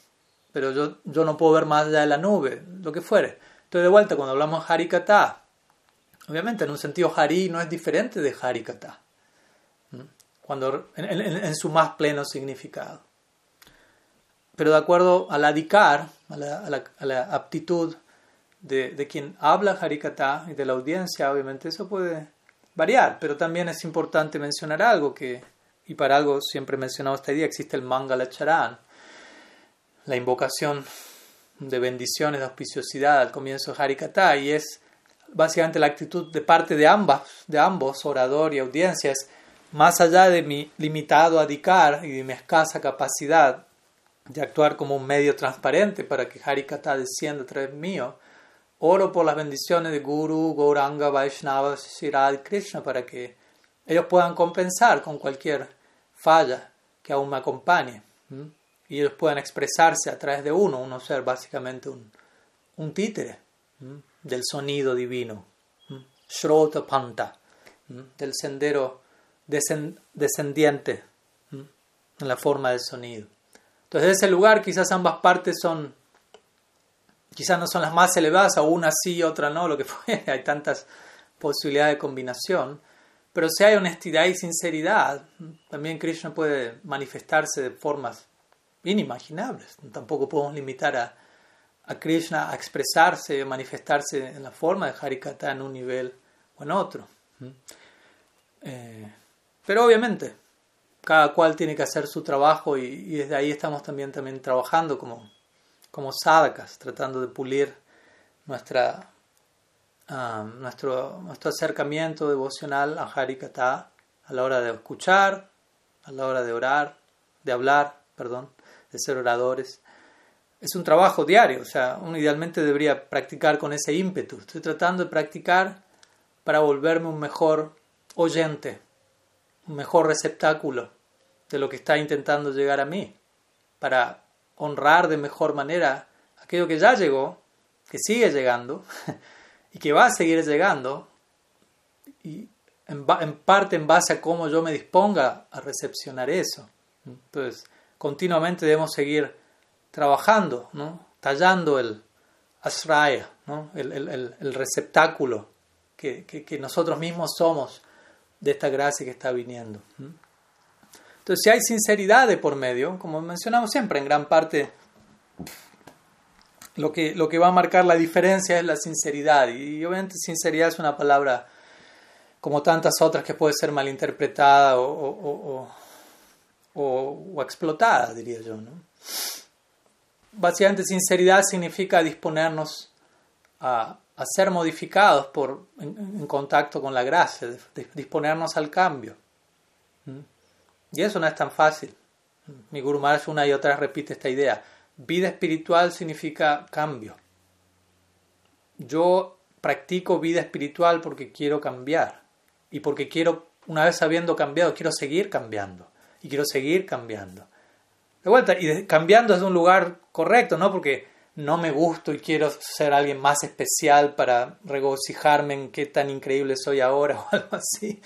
pero yo, yo no puedo ver más allá de la nube, lo que fuere. Entonces, de vuelta, cuando hablamos de Harikata, obviamente en un sentido Hari no es diferente de Harikata cuando, en, su más pleno significado. Pero de acuerdo a la dikar, a la, aptitud de, quien habla Harikata y de la audiencia, obviamente eso puede variar, pero también es importante mencionar algo que, y para algo siempre he mencionado esta idea, existe el Mangala Charan, la invocación de bendiciones, de auspiciosidad al comienzo de Harikata, y es básicamente la actitud de parte de ambas, de ambos, orador y audiencias, más allá de mi limitado adicar y de mi escasa capacidad de actuar como un medio transparente para que Harikata descienda a través mío, oro por las bendiciones de Guru, Gauranga, Vaishnava, Shirad Krishna para que ellos puedan compensar con cualquier falla que aún me acompañe y ellos puedan expresarse a través de uno, uno ser básicamente un, un títere del sonido divino, Shrota Panta, del sendero descendiente en la forma del sonido. Entonces, en ese lugar quizás ambas partes son, quizás no son las más elevadas, o una sí y otra no, lo que fue, hay tantas posibilidades de combinación, pero si hay honestidad y sinceridad, también Krishna puede manifestarse de formas inimaginables. Tampoco podemos limitar a, a Krishna a expresarse, a manifestarse en la forma de Harikata en un nivel o en otro. Eh, pero obviamente, cada cual tiene que hacer su trabajo y, desde ahí estamos también, también trabajando como, como sadhakas, tratando de pulir nuestra, nuestro, nuestro acercamiento devocional a Harikata a la hora de escuchar, a la hora de orar, de hablar, perdón, de ser oradores. Es un trabajo diario, o sea, uno idealmente debería practicar con ese ímpetu. Estoy tratando de practicar para volverme un mejor oyente, un mejor receptáculo de lo que está intentando llegar a mí, para honrar de mejor manera aquello que ya llegó, que sigue llegando y que va a seguir llegando, y en, parte en base a cómo yo me disponga a recepcionar eso. Entonces, continuamente debemos seguir trabajando, ¿no? tallando el asraya, ¿no? el, el, el, receptáculo que, que, que nosotros mismos somos de esta gracia que está viniendo. Entonces, si hay sinceridad de por medio, como mencionamos siempre, en gran parte lo que, lo que va a marcar la diferencia es la sinceridad. Y obviamente sinceridad es una palabra como tantas otras que puede ser malinterpretada o, o, explotada, diría yo. ¿no? Básicamente sinceridad significa disponernos a, a ser modificados por, en, contacto con la gracia, disponernos al cambio. ¿Mm? Y eso no es tan fácil. Mi Guru Maharaj una y otra repite esta idea. Vida espiritual significa cambio. Yo practico vida espiritual porque quiero cambiar y porque quiero, una vez habiendo cambiado, quiero seguir cambiando y quiero seguir cambiando. De vuelta, y cambiando es un lugar correcto, ¿no? Porque no me gusto y quiero ser alguien más especial para regocijarme en qué tan increíble soy ahora o algo así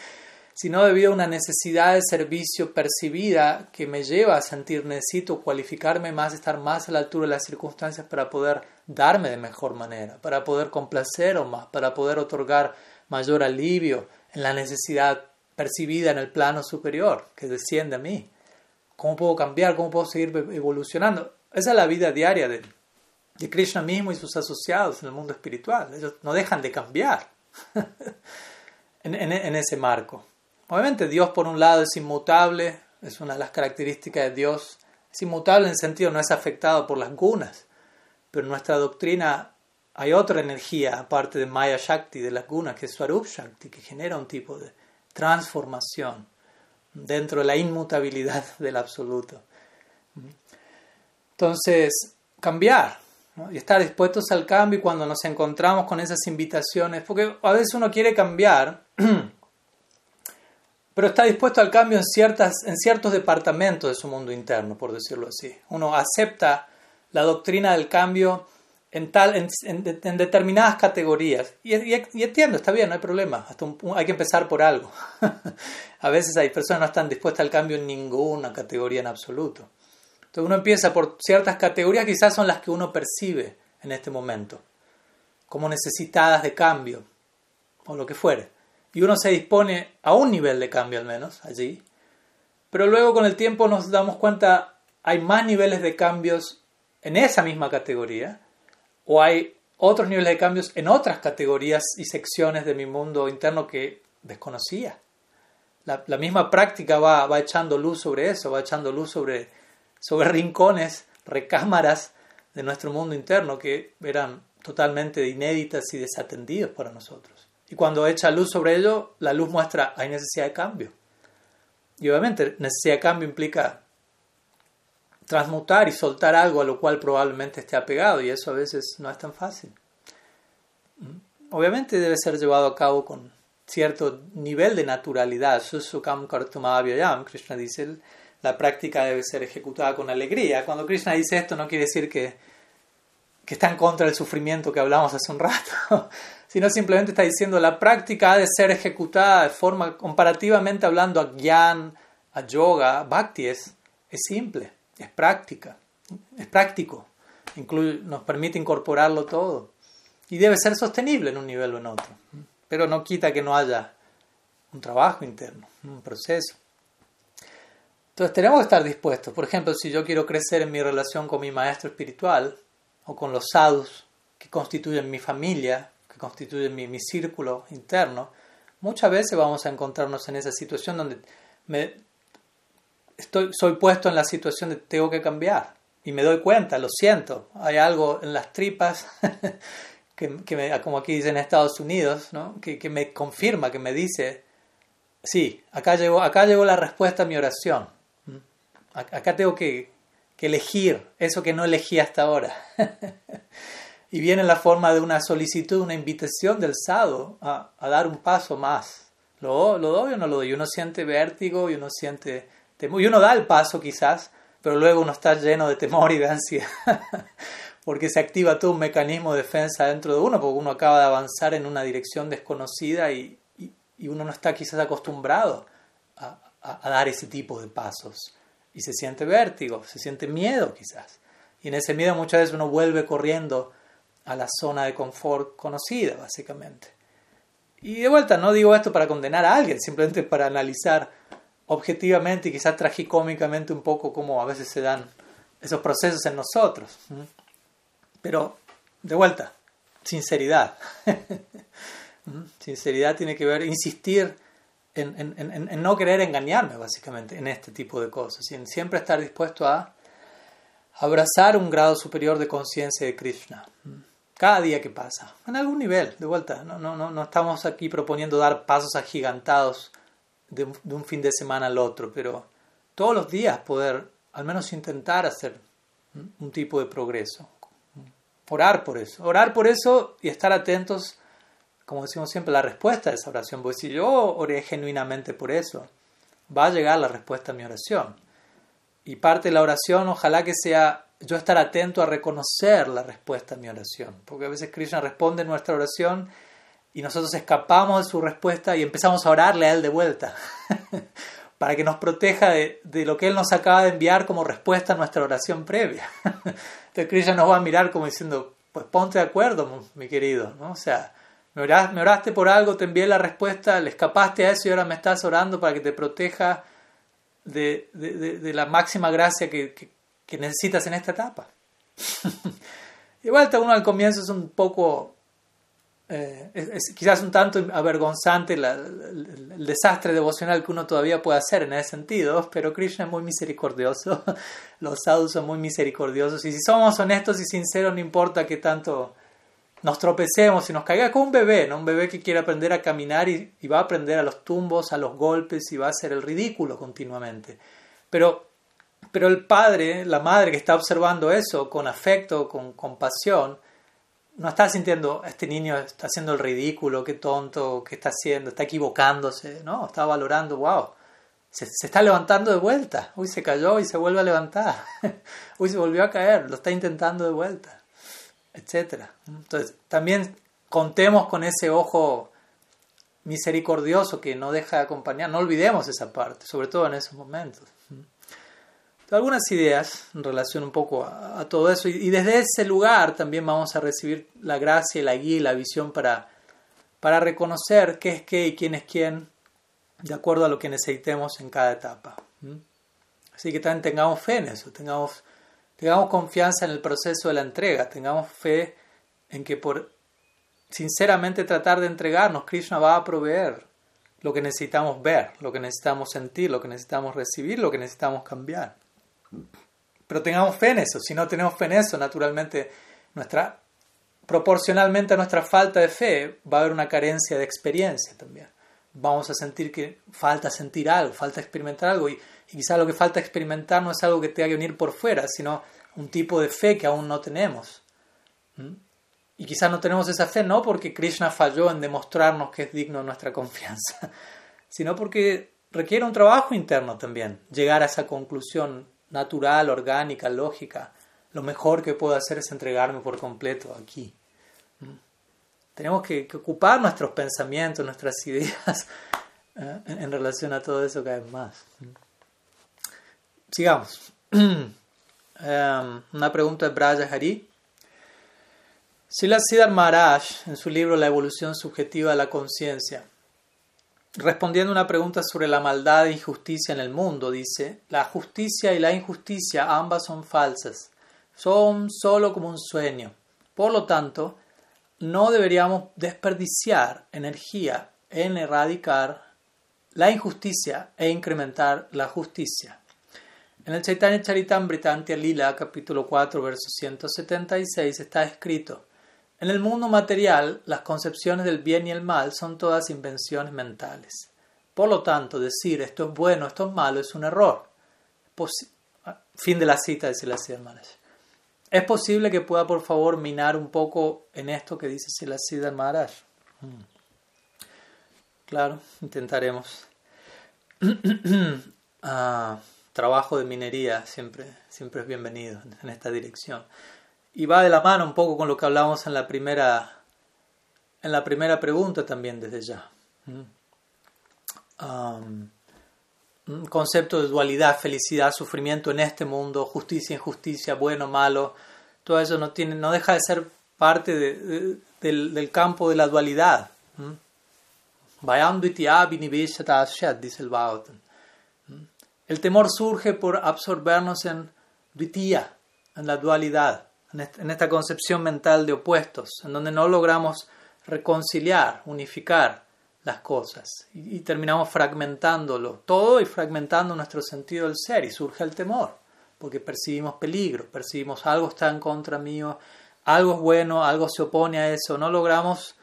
sino debido a una necesidad de servicio percibida que me lleva a sentir necesito cualificarme más, estar más a la altura de las circunstancias para poder darme de mejor manera, para poder complacer o más, para poder otorgar mayor alivio en la necesidad percibida en el plano superior que desciende a mí. ¿Cómo puedo cambiar? ¿Cómo puedo seguir evolucionando? Esa es la vida diaria de, de Krishna mismo y sus asociados en el mundo espiritual. Ellos no dejan de cambiar en ese marco. Obviamente Dios por un lado es inmutable, es una de las características de Dios. Es inmutable en el sentido no es afectado por las gunas, pero en nuestra doctrina hay otra energía aparte de Maya Shakti, de las gunas, que es Swarup Shakti, que genera un tipo de transformación dentro de la inmutabilidad del absoluto. Entonces, cambiar y estar dispuestos al cambio cuando nos encontramos con esas invitaciones, porque a veces uno quiere cambiar pero está dispuesto al cambio en, ciertas, en ciertos departamentos de su mundo interno, por decirlo así. Uno acepta la doctrina del cambio en, tal, en, determinadas categorías. Y, entiendo, está bien, no hay problema. Hay que empezar por algo. a veces hay personas que no están dispuestas al cambio en ninguna categoría en absoluto. Entonces uno empieza por ciertas categorías, quizás son las que uno percibe en este momento, como necesitadas de cambio, o lo que fuere y uno se dispone a un nivel de cambio al menos allí, pero luego con el tiempo nos damos cuenta hay más niveles de cambios en esa misma categoría o hay otros niveles de cambios en otras categorías y secciones de mi mundo interno que desconocía. La, misma práctica va, va, echando luz sobre eso, va echando luz sobre, sobre rincones, recámaras de nuestro mundo interno que eran totalmente inéditas y desatendidos para nosotros. Y cuando echa luz sobre ello, la luz muestra hay necesidad de cambio. Y obviamente necesidad de cambio implica transmutar y soltar algo a lo cual probablemente esté apegado y eso a veces no es tan fácil. Mm. Obviamente debe ser llevado a cabo con cierto nivel de naturalidad. Susukam Kartumabhyayam, Krishna dice, la práctica debe ser ejecutada con alegría. Cuando Krishna dice esto no quiere decir que, que está en contra del sufrimiento que hablamos hace un rato, sino simplemente está diciendo la práctica ha de ser ejecutada de forma comparativamente hablando a gyan, a yoga, bhakti es, es simple, es práctica, es práctico, nos permite incorporarlo todo y debe ser sostenible en un nivel o en otro, pero no quita que no haya un trabajo interno, un proceso. Entonces tenemos que estar dispuestos. Por ejemplo, si yo quiero crecer en mi relación con mi maestro espiritual o con los sadhus que constituyen mi familia, que constituye mi, mi círculo interno, muchas veces vamos a encontrarnos en esa situación donde me estoy, soy puesto en la situación de tengo que cambiar y me doy cuenta, lo siento, hay algo en las tripas que, que me, como aquí dicen en Estados Unidos, ¿no? que, que, me confirma, que me dice, sí, acá llegó, acá llegó la respuesta a mi oración, acá tengo que, que elegir eso que no elegí hasta ahora. y viene en la forma de una solicitud, una invitación del sado a, dar un paso más. ¿Lo, ¿Lo doy o no lo doy? Uno siente vértigo y uno siente temor. Y uno da el paso quizás, pero luego uno está lleno de temor y de ansiedad. porque se activa todo un mecanismo de defensa dentro de uno, porque uno acaba de avanzar en una dirección desconocida y, y, uno no está quizás acostumbrado a, dar ese tipo de pasos. Y se siente vértigo, se siente miedo quizás. Y en ese miedo muchas veces uno vuelve corriendo a la zona de confort conocida, básicamente. Y de vuelta, no digo esto para condenar a alguien, simplemente para analizar objetivamente y quizás tragicómicamente un poco cómo a veces se dan esos procesos en nosotros. Pero, de vuelta, sinceridad. sinceridad tiene que ver, insistir en, en, no querer engañarme, básicamente, en este tipo de cosas. Y en siempre estar dispuesto a abrazar un grado superior de conciencia de Krishna. Cada día que pasa, en algún nivel, de vuelta. No, no, no, no estamos aquí proponiendo dar pasos agigantados de un, fin de semana al otro, pero todos los días poder al menos intentar hacer un tipo de progreso. Orar por eso. Orar por eso y estar atentos, como decimos siempre, a la respuesta de esa oración. Porque si yo oré genuinamente por eso, va a llegar la respuesta a mi oración. Y parte de la oración, ojalá que sea yo estar atento a reconocer la respuesta a mi oración. Porque a veces Krishna responde nuestra oración y nosotros escapamos de su respuesta y empezamos a orarle a Él de vuelta, para que nos proteja de, lo que Él nos acaba de enviar como respuesta a nuestra oración previa. Entonces Krishna nos va a mirar como diciendo, pues ponte de acuerdo, mi querido, ¿no? O sea, me oraste, por algo, te envié la respuesta, le escapaste a eso y ahora me estás orando para que te proteja de, la máxima gracia que necesitas en esta etapa. Igual uno al comienzo es un poco eh, quizás un tanto avergonzante el, desastre devocional que uno todavía puede hacer en ese sentido, pero Krishna es muy misericordioso, los sadhus son muy misericordiosos y si somos honestos y sinceros no importa que tanto nos tropecemos y nos caiga como un bebé, ¿no? un bebé que quiere aprender a caminar y, va a aprender a los tumbos, a los golpes y va a hacer el ridículo continuamente. Pero, pero el padre, la madre que está observando eso con afecto, con compasión, no está sintiendo, este niño está haciendo el ridículo, qué tonto, qué está haciendo, está equivocándose, no, está valorando, wow, se, está levantando de vuelta, uy, se cayó y se vuelve a levantar, uy, se volvió a caer, lo está intentando de vuelta, etc. Entonces, también contemos con ese ojo misericordioso que no deja de acompañar, no olvidemos esa parte, sobre todo en esos momentos algunas ideas en relación un poco a, todo eso y, desde ese lugar también vamos a recibir la gracia, la guía la visión para, para reconocer qué es qué y quién es quién de acuerdo a lo que necesitemos en cada etapa. Así que también tengamos fe en eso, tengamos, tengamos confianza en el proceso de la entrega, tengamos fe en que por sinceramente tratar de entregarnos, Krishna va a proveer lo que necesitamos ver, lo que necesitamos sentir, lo que necesitamos recibir, lo que necesitamos cambiar. Pero tengamos fe en eso. Si no tenemos fe en eso, naturalmente, nuestra, proporcionalmente a nuestra falta de fe, va a haber una carencia de experiencia también. Vamos a sentir que falta sentir algo, falta experimentar algo. Y, quizás lo que falta experimentar no es algo que tenga que venir por fuera, sino un tipo de fe que aún no tenemos. ¿Mm? Y quizás no tenemos esa fe no porque Krishna falló en demostrarnos que es digno de nuestra confianza, sino porque requiere un trabajo interno también, llegar a esa conclusión natural, orgánica, lógica, lo mejor que puedo hacer es entregarme por completo aquí. Tenemos que, ocupar nuestros pensamientos, nuestras ideas ¿eh? en, relación a todo eso cada vez más. Sigamos. Em, una pregunta de Braja Hari. Sila Siddhar Maharaj, en su libro La evolución subjetiva de la conciencia, Respondiendo una pregunta sobre la maldad e injusticia en el mundo, dice, la justicia y la injusticia ambas son falsas, son solo como un sueño. Por lo tanto, no deberíamos desperdiciar energía en erradicar la injusticia e incrementar la justicia. En el Chaitanya Charitamrita Lila, capítulo 4, verso 176, está escrito, en el mundo material, las concepciones del bien y el mal son todas invenciones mentales. Por lo tanto, decir esto es bueno, esto es malo es un error. fin de la cita de Silas Maharaj. Es posible que pueda, por favor, minar un poco en esto que dice Silas Maharaj. Hmm. Claro, intentaremos. Ah, trabajo de minería siempre, siempre es bienvenido en esta dirección y va de la mano un poco con lo que hablábamos en la primera, en la primera pregunta también desde ya. Mm. Um, concepto de dualidad, felicidad, sufrimiento en este mundo, justicia, injusticia, bueno, malo, todo eso no, tiene, no deja de ser parte del, campo de la dualidad. Mm. dice el Bhagavatam. El temor surge por absorbernos en Dvitiya, en la dualidad, en esta concepción mental de opuestos, en donde no logramos reconciliar, unificar las cosas y, terminamos fragmentándolo todo y fragmentando nuestro sentido del ser y surge el temor, porque percibimos peligro, percibimos algo está en contra mío, algo es bueno, algo se opone a eso, no logramos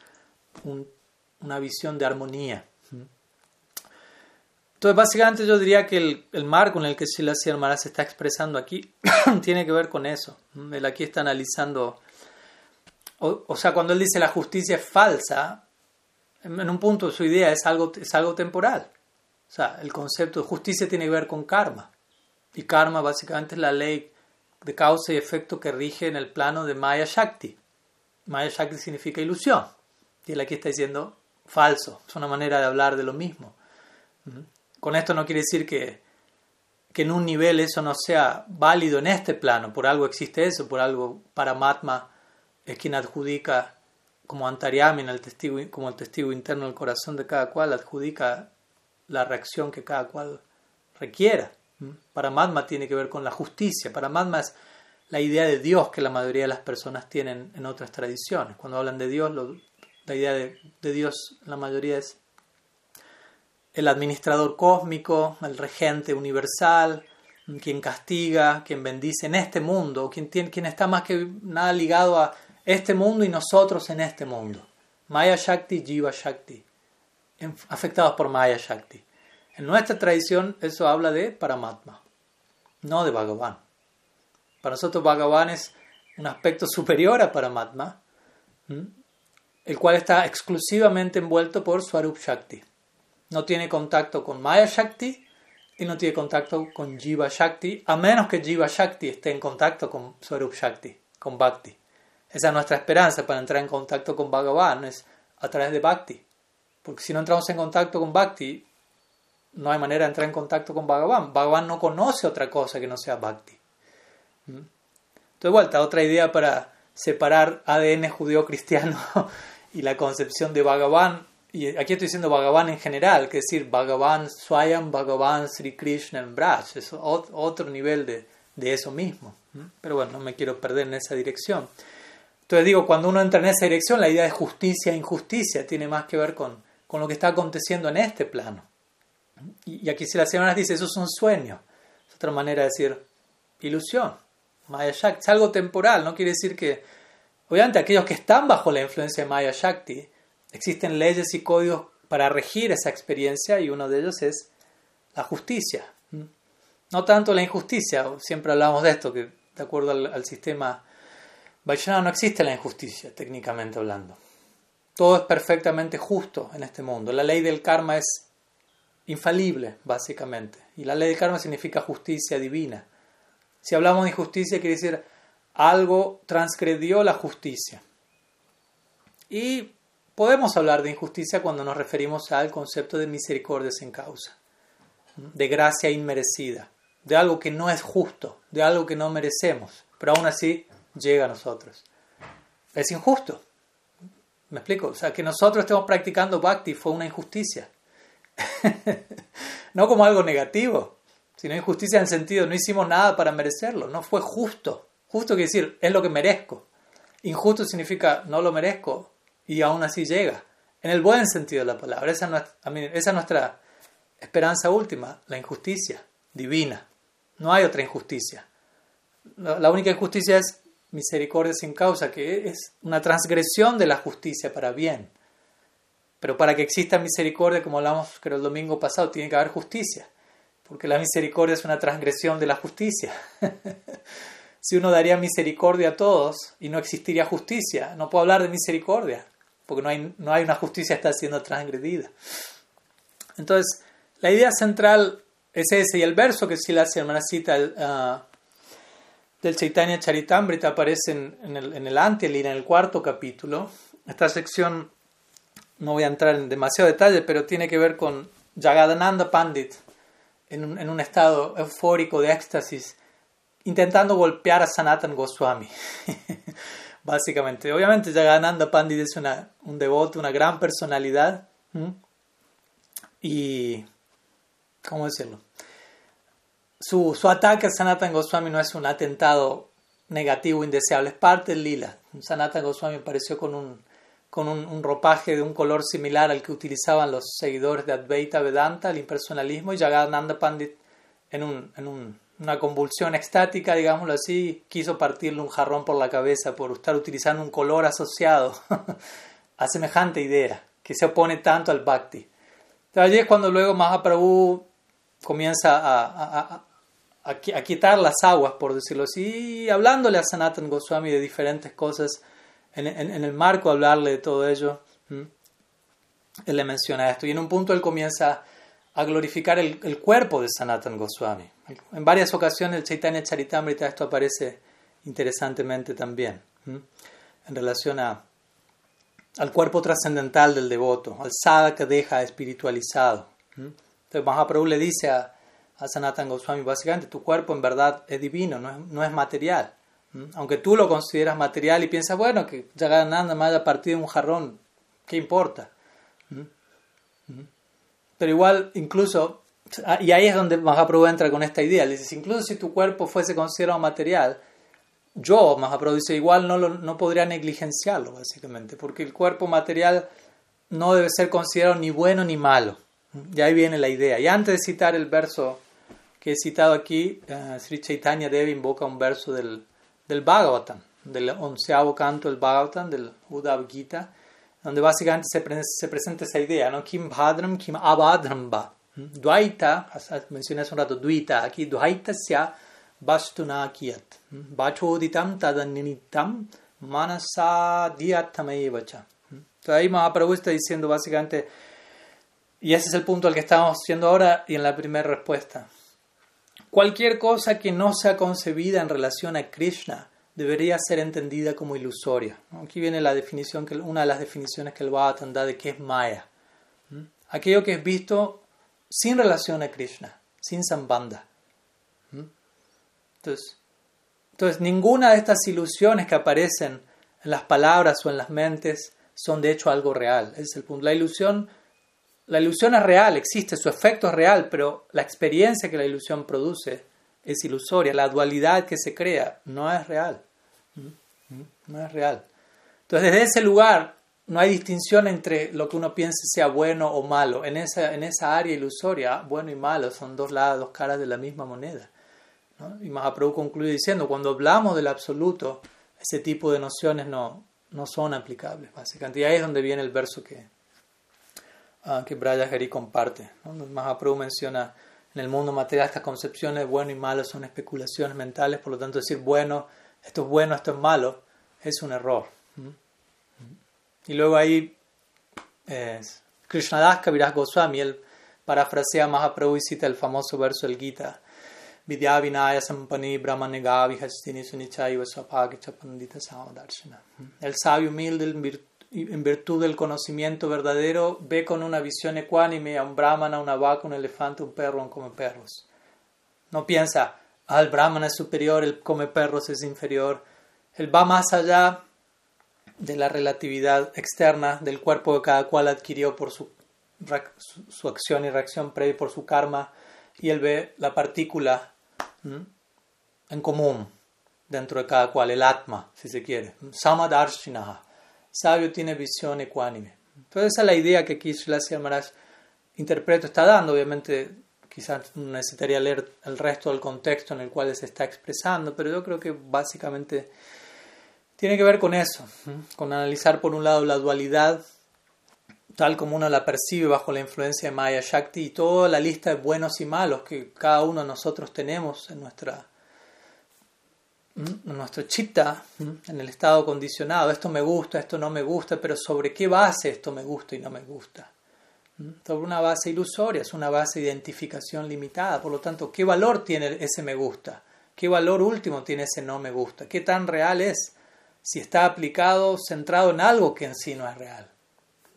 una visión de armonía. Entonces, básicamente yo diría que el, marco en el que Silas Maharaj se está expresando aquí tiene que ver con eso. Él aquí está analizando, o, sea, cuando él dice la justicia es falsa, en, un punto su idea es algo, es algo temporal. O sea, el concepto de justicia tiene que ver con karma. Y karma básicamente es la ley de causa y efecto que rige en el plano de Maya Shakti. Maya Shakti significa ilusión. Y él aquí está diciendo falso. Es una manera de hablar de lo mismo. Con esto no quiere decir que, que en un nivel eso no sea válido en este plano, por algo existe eso, por algo Paramatma es quien adjudica como Antaryami, el testigo, como el testigo interno del corazón de cada cual, adjudica la reacción que cada cual requiera. Paramatma tiene que ver con la justicia. Paramatma es la idea de Dios que la mayoría de las personas tienen en otras tradiciones. Cuando hablan de Dios, la idea de, de Dios, la mayoría es el administrador cósmico, el regente universal, quien castiga, quien bendice en este mundo, quien, está más que nada ligado a este mundo y nosotros en este mundo. Maya Shakti, Jiva Shakti, afectados por Maya Shakti. En nuestra tradición eso habla de Paramatma, no de Bhagavan. Para nosotros Bhagavan es un aspecto superior a Paramatma, el cual está exclusivamente envuelto por Swarup Shakti no tiene contacto con Maya Shakti y no tiene contacto con Jiva Shakti, a menos que Jiva Shakti esté en contacto con Swarup Shakti, con Bhakti. Esa es nuestra esperanza para entrar en contacto con Bhagavan, es a través de Bhakti. Porque si no entramos en contacto con Bhakti, no hay manera de entrar en contacto con Bhagavan. Bhagavan no conoce otra cosa que no sea Bhakti. ¿Mm? Entonces, vuelta, otra idea para separar ADN judío-cristiano y la concepción de Bhagavan y aquí estoy diciendo Bhagavan en general, que es decir, Bhagavan Swayam, Bhagavan Sri Krishna en Braj, es otro nivel de, de eso mismo. Pero bueno, no me quiero perder en esa dirección. Entonces digo, cuando uno entra en esa dirección, la idea de justicia e injusticia tiene más que ver con, con lo que está aconteciendo en este plano. Y, aquí si la semana dice, eso es un sueño, es otra manera de decir ilusión. Maya Shakti es algo temporal, no quiere decir que, obviamente aquellos que están bajo la influencia de Maya Shakti, Existen leyes y códigos para regir esa experiencia y uno de ellos es la justicia. No tanto la injusticia, siempre hablamos de esto, que de acuerdo al, sistema Vaishnava no existe la injusticia, técnicamente hablando. Todo es perfectamente justo en este mundo. La ley del karma es infalible, básicamente. Y la ley del karma significa justicia divina. Si hablamos de injusticia, quiere decir algo transgredió la justicia. Y Podemos hablar de injusticia cuando nos referimos al concepto de misericordia sin causa, de gracia inmerecida, de algo que no es justo, de algo que no merecemos, pero aún así llega a nosotros. Es injusto. ¿Me explico? O sea, que nosotros estemos practicando bhakti fue una injusticia. no como algo negativo, sino injusticia en el sentido, no hicimos nada para merecerlo, no fue justo. Justo quiere decir, es lo que merezco. Injusto significa, no lo merezco, y aún así llega, en el buen sentido de la palabra. Esa es, nuestra esperanza última, la injusticia divina. No hay otra injusticia. La única injusticia es misericordia sin causa, que es una transgresión de la justicia para bien. Pero para que exista misericordia, como hablamos creo el domingo pasado, tiene que haber justicia, porque la misericordia es una transgresión de la justicia. si uno daría misericordia a todos y no existiría justicia, no puedo hablar de misericordia porque no hay, no hay una justicia que está siendo transgredida. Entonces, la idea central es ese, y el verso que sí la hermana cita uh, del Chaitanya Charitamrita aparece en, el, en el en el cuarto capítulo. Esta sección no voy a entrar en demasiado detalle, pero tiene que ver con Jagadananda Pandit en un, en un estado eufórico de éxtasis, intentando golpear a Sanatan Goswami. básicamente. Obviamente Jagananda Pandit es una, un devoto, una gran personalidad. Y, ¿cómo decirlo? su, su ataque a Sanatan Goswami no es un atentado negativo, indeseable, es parte del lila. Sanatan Goswami apareció con un, con un, ropaje de un color similar al que utilizaban los seguidores de Advaita Vedanta, el impersonalismo, y Jagananda Pandit en, un, en una convulsión extática, digámoslo así, quiso partirle un jarrón por la cabeza por estar utilizando un color asociado a semejante idea, que se opone tanto al bhakti. Allí es cuando luego Mahaprabhu comienza a, a, quitar las aguas, por decirlo así, hablándole a Sanatan Goswami de diferentes cosas, en, en, el marco de hablarle de todo ello, él le menciona esto. Y en un punto él comienza a glorificar el, el cuerpo de Sanatan Goswami. En varias ocasiones el Chaitanya Charitamrita esto aparece interesantemente también, en relación a, al cuerpo trascendental del devoto, al sada que deja espiritualizado. Entonces Mahaprabhu le dice a, a Sanatan Goswami, básicamente tu cuerpo en verdad es divino, no es, no es material. Aunque tú lo consideras material y piensas, bueno, que nada más haya partido un jarrón, ¿qué importa? Pero igual, incluso, ah, y ahí es donde Mahaprabhu entra con esta idea, le dice, incluso si tu cuerpo fuese considerado material, yo, Mahaprabhu dice, igual no, lo, no podría negligenciarlo, básicamente, porque el cuerpo material no debe ser considerado ni bueno ni malo. Y ahí viene la idea. Y antes de citar el verso que he citado aquí, uh, Sri Chaitanya Devi invoca un verso del, del Bhagavatam, del onceavo canto del Bhagavatam, del Uddhav Gita, donde básicamente se, se, presenta esa idea, ¿no? Kim Bhadram, Kim Abhadram ba. ¿Mm? Dvaita, mencioné hace un rato, Dvaita, aquí Dvaita sya Bastuna Kiyat. ¿Mm? Bachoditam tadaninitam manasadiatamaevacha. ¿Mm? Entonces ahí Mahaprabhu está diciendo básicamente, y ese es el punto al que estamos haciendo ahora y en la primera respuesta. Cualquier cosa que no sea concebida en relación a Krishna debería ser entendida como ilusoria. Aquí viene la definición una de las definiciones que el Bhagavatam da de qué es Maya. Aquello que es visto sin relación a Krishna, sin sambanda. Entonces, entonces, ninguna de estas ilusiones que aparecen en las palabras o en las mentes son de hecho algo real. es el punto. La ilusión la ilusión es real, existe, su efecto es real, pero la experiencia que la ilusión produce es ilusoria. La dualidad que se crea no es real. No es real. Entonces, desde ese lugar no hay distinción entre lo que uno piense sea bueno o malo. En esa, en esa área ilusoria, bueno y malo son dos lados, dos caras de la misma moneda. Y Mahaprabhu concluye diciendo, cuando hablamos del absoluto, ese tipo de nociones no, no son aplicables, básicamente. Y ahí es donde viene el verso que, Ah, que comparte. ¿no? Mahaprabhu menciona en el mundo material estas concepciones de bueno y malo son especulaciones mentales, por lo tanto decir bueno, esto es bueno, esto es malo, es un error. Y luego ahí es Krishnadas Kaviraj Goswami, él parafrasea Mahaprabhu y cita el famoso verso del Gita. Vidya Vinaya Sampani Brahmanegavi Hastini Sunichaiva Swapagcha Pandita Samadarshana. El sabio humilde, en virtud del conocimiento verdadero, ve con una visión ecuánime a un brahmana, una vaca, un elefante, un perro, un come perros. No piensa, ah, el brahmana es superior, el come perros es inferior. Él va más allá de la relatividad externa del cuerpo que cada cual adquirió por su, su acción y reacción previa, por su karma, y él ve la partícula en común dentro de cada cual, el atma, si se quiere. Samadarshinaha sabio tiene visión ecuánime. Entonces esa es la idea que aquí Sri Maharaj interpreto está dando. Obviamente quizás necesitaría leer el resto del contexto en el cual se está expresando, pero yo creo que básicamente tiene que ver con eso, con analizar por un lado la dualidad tal como uno la percibe bajo la influencia de Maya Shakti y toda la lista de buenos y malos que cada uno de nosotros tenemos en nuestra nuestro chitta, en el estado condicionado, esto me gusta, esto no me gusta, pero sobre qué base esto me gusta y no me gusta. Sobre una base ilusoria, es una base de identificación limitada, por lo tanto, ¿qué valor tiene ese me gusta? ¿Qué valor último tiene ese no me gusta? ¿Qué tan real es si está aplicado, centrado en algo que en sí no es real?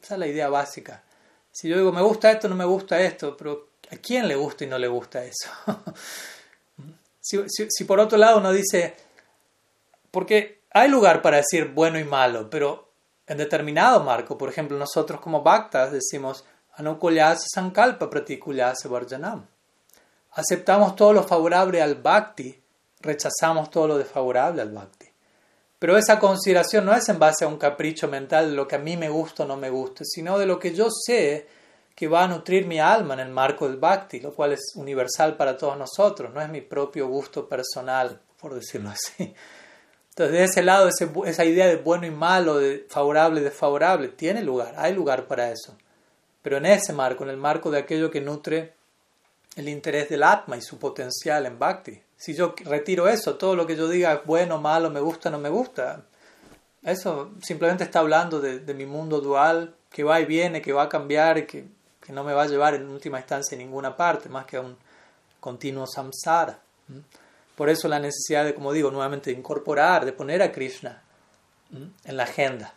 Esa es la idea básica. Si yo digo, me gusta esto, no me gusta esto, pero ¿a quién le gusta y no le gusta eso? si, si por otro lado uno dice, porque hay lugar para decir bueno y malo, pero en determinado marco, por ejemplo, nosotros como bhaktas decimos anukulyasa sankalpa pratikulyasa varjanam. aceptamos todo lo favorable al bhakti, rechazamos todo lo desfavorable al bhakti. Pero esa consideración no es en base a un capricho mental de lo que a mí me gusta o no me gusta, sino de lo que yo sé que va a nutrir mi alma en el marco del bhakti, lo cual es universal para todos nosotros, no es mi propio gusto personal, por decirlo así. Entonces, de ese lado, esa idea de bueno y malo, de favorable y desfavorable, tiene lugar, hay lugar para eso. Pero en ese marco, en el marco de aquello que nutre el interés del Atma y su potencial en Bhakti. Si yo retiro eso, todo lo que yo diga es bueno, malo, me gusta, no me gusta, eso simplemente está hablando de, mi mundo dual, que va y viene, que va a cambiar, que, no me va a llevar en última instancia a ninguna parte, más que a un continuo samsara. Por eso la necesidad de, como digo, nuevamente de incorporar, de poner a Krishna en la agenda.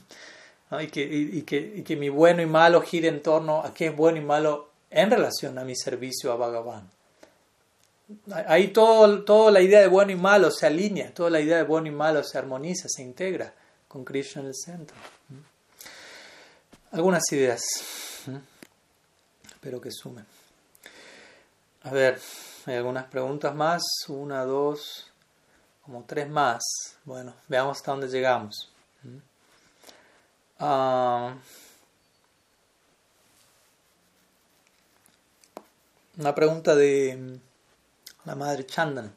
y, que, y, que, mi bueno y malo gire en torno a qué es bueno y malo en relación a mi servicio a Bhagavan. Ahí todo, toda la idea de bueno y malo se alinea, toda la idea de bueno y malo se armoniza, se integra con Krishna en el centro. Algunas ideas. Espero que sumen. A ver. Hay algunas preguntas más. Una, dos, como tres más. Bueno, veamos hasta dónde llegamos. Ah, una pregunta de la madre Chandan.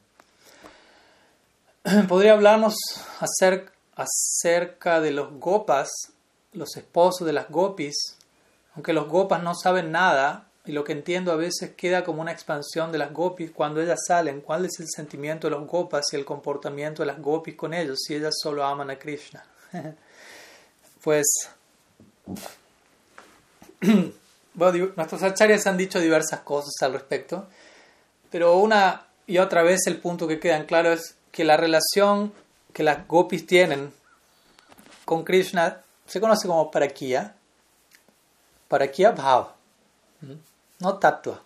¿Podría hablarnos acerca, acerca de los gopas, los esposos de las gopis? Aunque los gopas no saben nada, y lo que entiendo a veces queda como una expansión de las gopis cuando ellas salen. ¿Cuál es el sentimiento de los gopas y el comportamiento de las gopis con ellos si ellas solo aman a Krishna? pues nuestros acharyas han dicho diversas cosas al respecto, pero una y otra vez el punto que queda en claro es que la relación que las gopis tienen con Krishna se conoce como parakia, parakia bhav no tatua.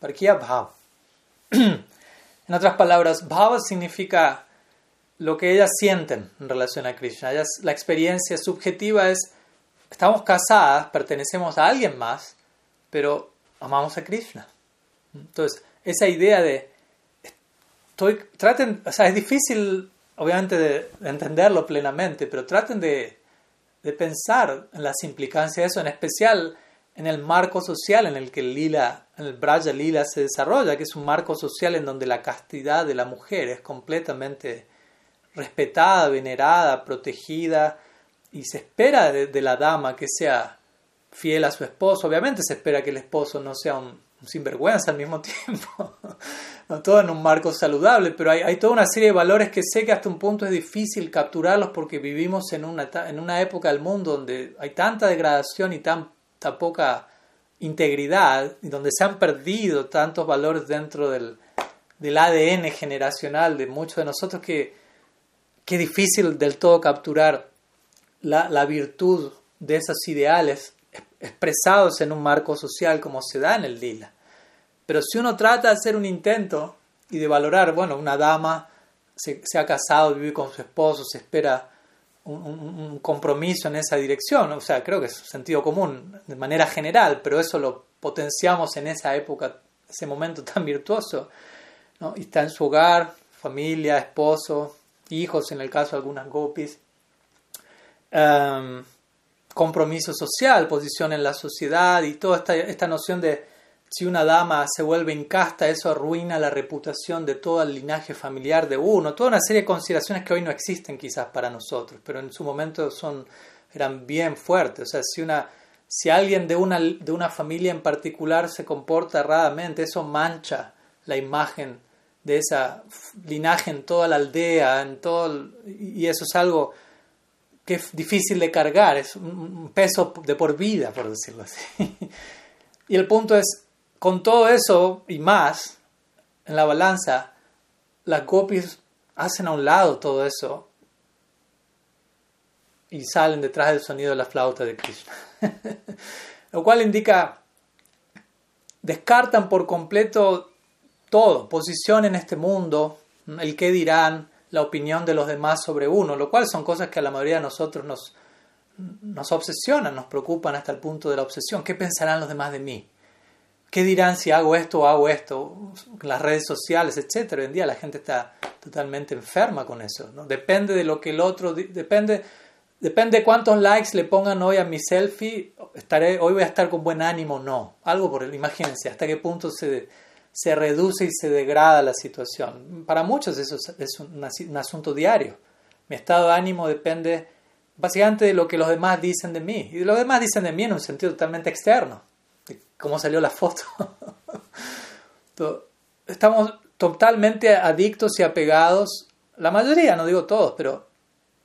Parkia bhav. en otras palabras, bhava significa lo que ellas sienten en relación a Krishna. la experiencia subjetiva es, estamos casadas, pertenecemos a alguien más, pero amamos a Krishna. Entonces, esa idea de, traten, o sea, es difícil obviamente de, entenderlo plenamente, pero traten de, de pensar en las implicancias de eso, en especial en el marco social en el que el lila, el Braja Lila se desarrolla, que es un marco social en donde la castidad de la mujer es completamente respetada, venerada, protegida, y se espera de, la dama que sea fiel a su esposo. Obviamente se espera que el esposo no sea un, sinvergüenza al mismo tiempo, todo en un marco saludable, pero hay, hay, toda una serie de valores que sé que hasta un punto es difícil capturarlos porque vivimos en una, en una época del mundo donde hay tanta degradación y tan poca integridad y donde se han perdido tantos valores dentro del, del ADN generacional de muchos de nosotros que, que es difícil del todo capturar la, la virtud de esos ideales expresados en un marco social como se da en el lila. Pero si uno trata de hacer un intento y de valorar, bueno, una dama se, se ha casado, vive con su esposo, se espera un, compromiso en esa dirección. O sea, creo que es sentido común de manera general, pero eso lo potenciamos en esa época, ese momento tan virtuoso. ¿no? Y está en su hogar, familia, esposo, hijos, en el caso de algunas gopis. Em, compromiso social, posición en la sociedad y toda esta, esta noción de si una dama se vuelve incasta, eso arruina la reputación de todo el linaje familiar de uno. Toda una serie de consideraciones que hoy no existen quizás para nosotros, pero en su momento son, eran bien fuertes. O sea, si, una, si alguien de una, de una familia en particular se comporta erradamente, eso mancha la imagen de esa linaje en toda la aldea, en todo y eso es algo que es difícil de cargar, es un peso de por vida, por decirlo así. Y el punto es, con todo eso y más en la balanza, las gopis hacen a un lado todo eso y salen detrás del sonido de la flauta de Krishna. Lo cual indica, descartan por completo todo, posición en este mundo, el qué dirán, la opinión de los demás sobre uno, lo cual son cosas que a la mayoría de nosotros nos, nos obsesionan, nos preocupan hasta el punto de la obsesión. ¿Qué pensarán los demás de mí? ¿Qué dirán si hago esto o hago esto? Las redes sociales, etc. Hoy en día la gente está totalmente enferma con eso. ¿no? Depende de lo que el otro, depende, depende de cuántos likes le pongan hoy a mi selfie, estaré, hoy voy a estar con buen ánimo o no. Algo por el, imagínense, hasta qué punto se, se reduce y se degrada la situación. Para muchos eso es, un, un asunto diario. Mi estado de ánimo depende básicamente de lo que los demás dicen de mí. Y los demás dicen de mí en un sentido totalmente externo. De cómo salió la foto. Estamos totalmente adictos y apegados, la mayoría, no digo todos, pero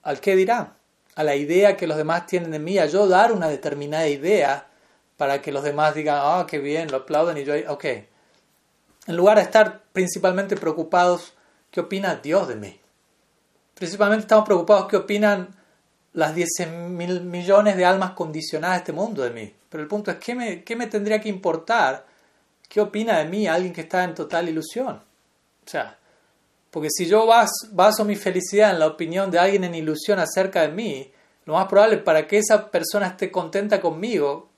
al qué dirán, a la idea que los demás tienen de mí, a yo dar una determinada idea para que los demás digan, ah, qué bien, lo aplauden y yo, ok. En lugar de estar principalmente preocupados, ¿qué opina Dios de mí? Principalmente estamos preocupados, ¿qué opinan las 10 mil millones de almas condicionadas de este mundo de mí? Pero el punto es, ¿qué me, qué me tendría que importar? ¿Qué opina de mí alguien que está en total ilusión? O sea, porque si yo baso, mi felicidad en la opinión de alguien en ilusión acerca de mí, lo más probable para que esa persona esté contenta conmigo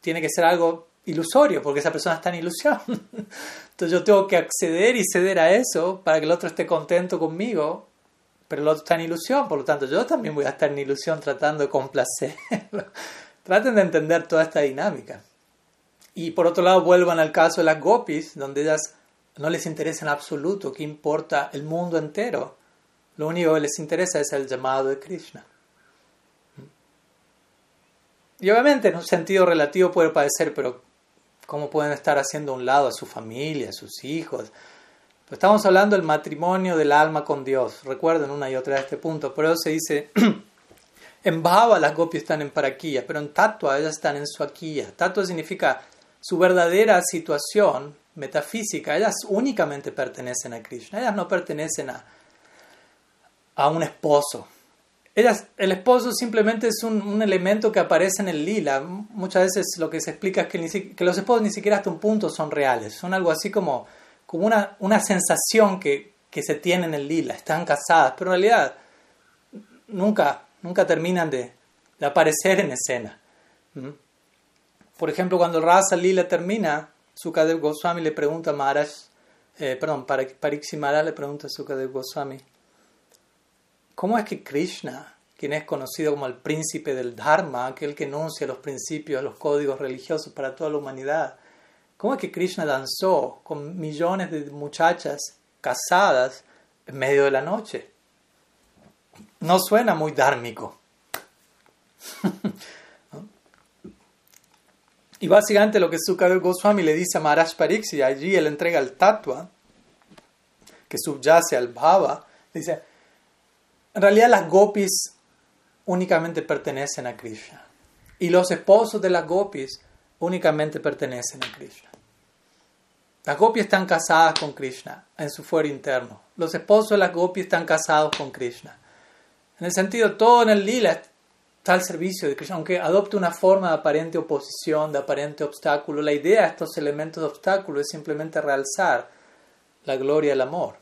tiene que ser algo ilusorio, porque esa persona está en ilusión. Entonces yo tengo que acceder y ceder a eso para que el otro esté contento conmigo, pero el otro está en ilusión, por lo tanto yo también voy a estar en ilusión tratando de complacerlo. Traten de entender toda esta dinámica. Y por otro lado, vuelvan al caso de las gopis, donde ellas no les interesa en absoluto qué importa el mundo entero. Lo único que les interesa es el llamado de Krishna. Y obviamente en un sentido relativo puede parecer, pero ¿cómo pueden estar haciendo a un lado a su familia, a sus hijos? Estamos hablando del matrimonio del alma con Dios. Recuerden una y otra vez este punto. Por eso se dice, en Bhava las gopis están en Paraquilla, pero en Tatua ellas están en Suaquilla. Tatua significa su verdadera situación metafísica, ellas únicamente pertenecen a Krishna, ellas no pertenecen a, a un esposo. Ellas, el esposo simplemente es un, elemento que aparece en el lila. Muchas veces lo que se explica es que los esposos ni siquiera hasta un punto son reales, son algo así como, como una, una sensación que, que se tiene en el lila, están casadas, pero en realidad nunca, nunca terminan de, aparecer en escena. ¿Mm? Por ejemplo, cuando Rasa Lila termina, Sukadev Goswami le pregunta a Maharaj, eh, perdón, Parikshi Maharaj le pregunta a Sukadev Goswami, ¿cómo es que Krishna, quien es conocido como el príncipe del Dharma, aquel que enuncia los principios, los códigos religiosos para toda la humanidad, cómo es que Krishna danzó con millones de muchachas casadas en medio de la noche? No suena muy dármico. Y básicamente lo que Sukadev Goswami le dice a Maharaj Pariksit, allí él entrega el tatua, que subyace al bhava, dice, en realidad las gopis únicamente pertenecen a Krishna. Y los esposos de las gopis únicamente pertenecen a Krishna. Las gopis están casadas con Krishna en su fuero interno. Los esposos de las gopis están casados con Krishna. En el sentido, todo en el lila está al servicio de Krishna, aunque adopte una forma de aparente oposición, de aparente obstáculo. La idea de estos elementos de obstáculo es simplemente realzar la gloria del amor.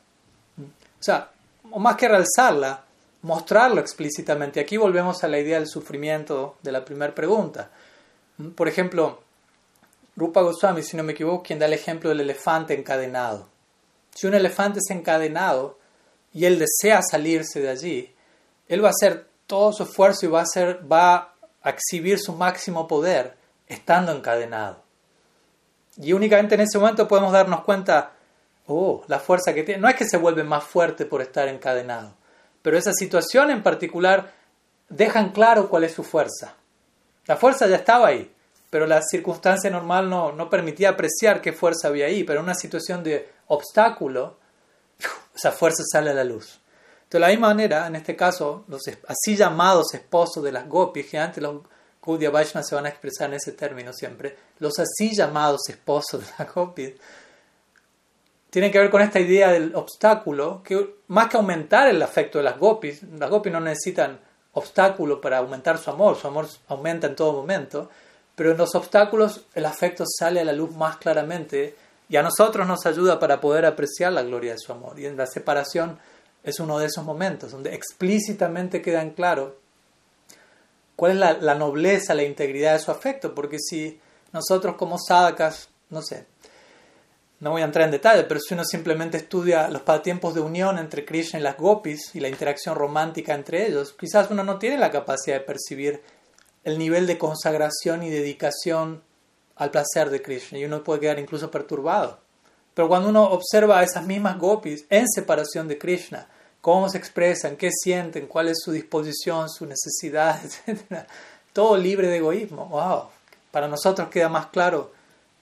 O sea, o más que realzarla, mostrarlo explícitamente. Aquí volvemos a la idea del sufrimiento de la primera pregunta. Por ejemplo, Rupa Goswami, si no me equivoco, quien da el ejemplo del elefante encadenado. Si un elefante es encadenado y él desea salirse de allí, él va a hacer todo su esfuerzo y va a, a exhibir su máximo poder estando encadenado. Y únicamente en ese momento podemos darnos cuenta, oh, la fuerza que tiene. No es que se vuelve más fuerte por estar encadenado, pero esa situación en particular dejan claro cuál es su fuerza. La fuerza ya estaba ahí, pero la circunstancia normal no, no permitía apreciar qué fuerza había ahí, pero en una situación de obstáculo, esa fuerza sale a la luz. De la misma manera, en este caso, los así llamados esposos de las gopis, que antes los Gaudiya Vaishnavas se van a expresar en ese término siempre, los así llamados esposos de las gopis, tienen que ver con esta idea del obstáculo, que más que aumentar el afecto de las gopis, las gopis no necesitan obstáculo para aumentar su amor, su amor aumenta en todo momento, pero en los obstáculos el afecto sale a la luz más claramente y a nosotros nos ayuda para poder apreciar la gloria de su amor. Y en la separación es uno de esos momentos donde explícitamente queda en claro cuál es la, nobleza, la integridad de su afecto, porque si nosotros como sadhakas, no sé, no voy a entrar en detalle, pero si uno simplemente estudia los pasatiempos de unión entre Krishna y las gopis y la interacción romántica entre ellos, quizás uno no tiene la capacidad de percibir el nivel de consagración y dedicación al placer de Krishna y uno puede quedar incluso perturbado. Pero cuando uno observa a esas mismas gopis en separación de Krishna, cómo se expresan, qué sienten, cuál es su disposición, su necesidad, etc., todo libre de egoísmo, wow, para nosotros queda más claro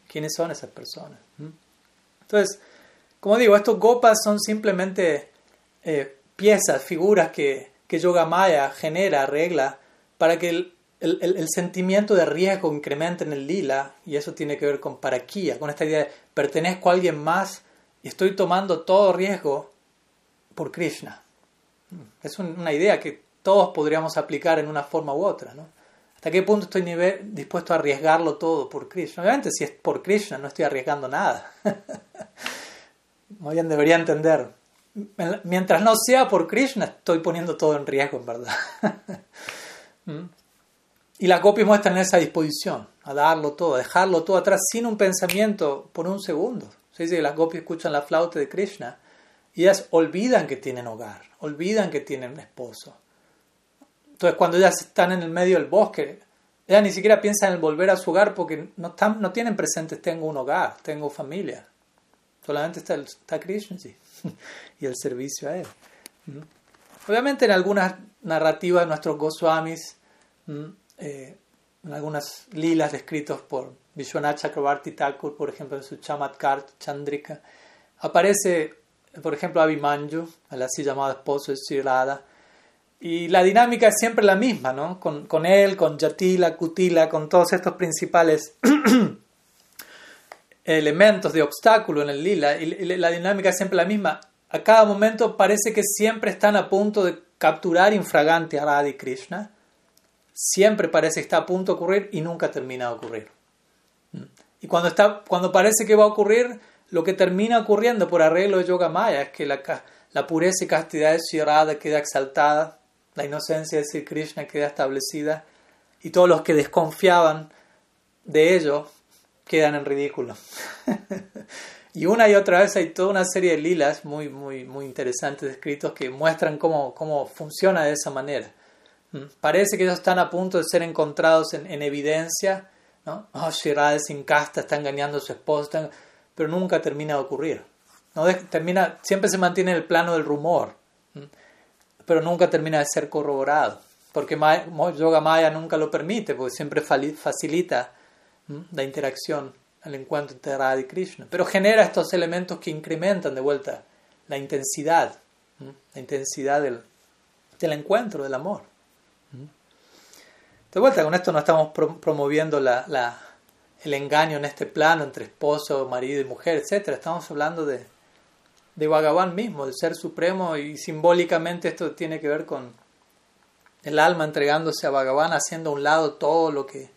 quiénes son esas personas. Entonces, como digo, estos gopas son simplemente eh, piezas, figuras que, que Yoga Maya genera, arregla, para que el, sentimiento de riesgo incremente en el lila, y eso tiene que ver con paraquía, con esta idea de pertenezco a alguien más y estoy tomando todo riesgo por Krishna. Es una idea que todos podríamos aplicar en una forma u otra, ¿no? ¿Hasta qué punto estoy dispuesto a arriesgarlo todo por Krishna? Obviamente, si es por Krishna, no estoy arriesgando nada. Muy bien, debería entender. Mientras no sea por Krishna, estoy poniendo todo en riesgo, en verdad. ¿Mm? y las copias muestran esa disposición a darlo todo, a dejarlo todo atrás sin un pensamiento por un segundo. Se dice que las copias escuchan la flauta de Krishna y ellas olvidan que tienen hogar, olvidan que tienen esposo entonces, cuando ellas están en el medio del bosque, ellas ni siquiera piensan en volver a su hogar porque no, están, no tienen presentes, tengo un hogar, tengo familia. Solamente está, el, está Krishna y el servicio a él. Obviamente, en algunas narrativas nuestros Goswamis, eh, en algunas lilas descritos por Vishwanath Chakrabarti Thakur, por ejemplo, en su Chamatkar Chandrika, aparece, por ejemplo, Abhimanyu, el así llamado esposo de Sri y la dinámica es siempre la misma, ¿no? Con, con él, con Yatila, Kutila, con todos estos principales elementos de obstáculo en el lila. Y la dinámica es siempre la misma. A cada momento parece que siempre están a punto de capturar infragante a Radha Krishna. Siempre parece que está a punto de ocurrir y nunca termina de ocurrir. Y cuando, está, cuando parece que va a ocurrir, lo que termina ocurriendo por arreglo de Yoga Maya es que la, pureza y castidad de Sri queda exaltada la inocencia de Sri Krishna queda establecida y todos los que desconfiaban de ello quedan en ridículo. y una y otra vez hay toda una serie de lilas muy, muy, muy interesantes escritos que muestran cómo, cómo funciona de esa manera. Parece que ellos están a punto de ser encontrados en, en evidencia. ¿no? Oh, Shirada sin casta, está engañando a su esposo, pero nunca termina de ocurrir. ¿no? Termina, siempre se mantiene en el plano del rumor pero nunca termina de ser corroborado, porque Yoga Maya nunca lo permite, porque siempre facilita la interacción, el encuentro entre Radha y Krishna, pero genera estos elementos que incrementan de vuelta la intensidad, la intensidad del, del, encuentro, del amor. De vuelta, con esto no estamos promoviendo el engaño en este plano entre esposo, marido y mujer, etc. Estamos hablando de, de Bhagavan mismo, del Ser Supremo, y simbólicamente esto tiene que ver con el alma entregándose a Bhagavan, haciendo a un lado todo lo que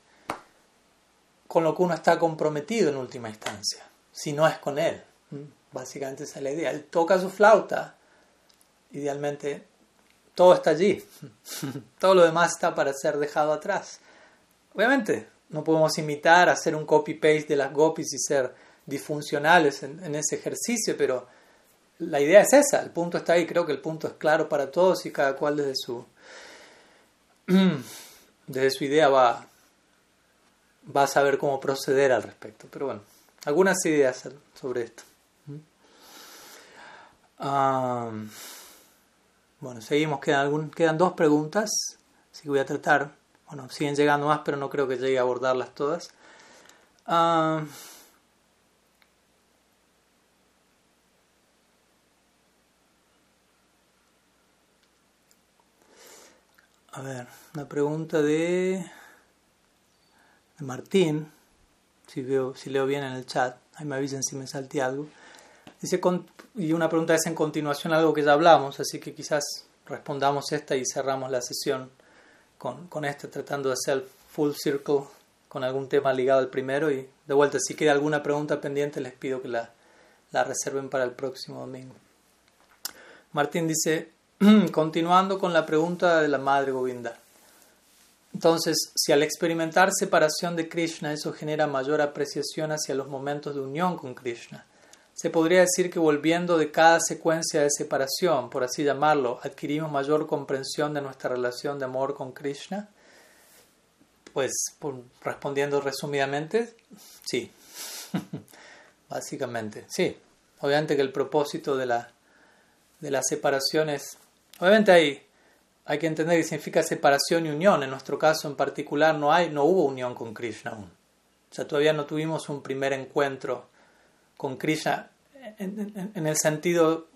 con lo que uno está comprometido en última instancia, si no es con él. Básicamente esa es la idea. Él toca su flauta, idealmente todo está allí, todo lo demás está para ser dejado atrás. Obviamente, no podemos imitar, hacer un copy-paste de las gopis y ser disfuncionales en ese ejercicio, pero la idea es esa, el punto está ahí, creo que el punto es claro para todos y cada cual desde su, desde su idea va, va a saber cómo proceder al respecto. Pero bueno, algunas ideas sobre esto. Bueno, seguimos, quedan, algún, quedan dos preguntas, así que voy a tratar, bueno, siguen llegando más, pero no creo que llegue a abordarlas todas. A ver, una pregunta de, Martín, si, veo, si leo bien en el chat, ahí me avisen si me salté algo. Dice, y una pregunta es en continuación algo que ya hablamos, así que quizás respondamos esta y cerramos la sesión con, con esta, tratando de hacer el full circle con algún tema ligado al primero. Y de vuelta, si queda alguna pregunta pendiente, les pido que la, la reserven para el próximo domingo. Martín dice, Continuando con la pregunta de la Madre Govinda. Entonces, si al experimentar separación de Krishna eso genera mayor apreciación hacia los momentos de unión con Krishna, se podría decir que volviendo de cada secuencia de separación, por así llamarlo, adquirimos mayor comprensión de nuestra relación de amor con Krishna. Pues respondiendo resumidamente, sí. Básicamente, sí. Obviamente que el propósito de la, de la separación es... Obviamente hay, hay que entender que significa separación y unión. En nuestro caso en particular no, hay, no hubo unión con Krishna aún. O sea, todavía no tuvimos un primer encuentro con Krishna en, el sentido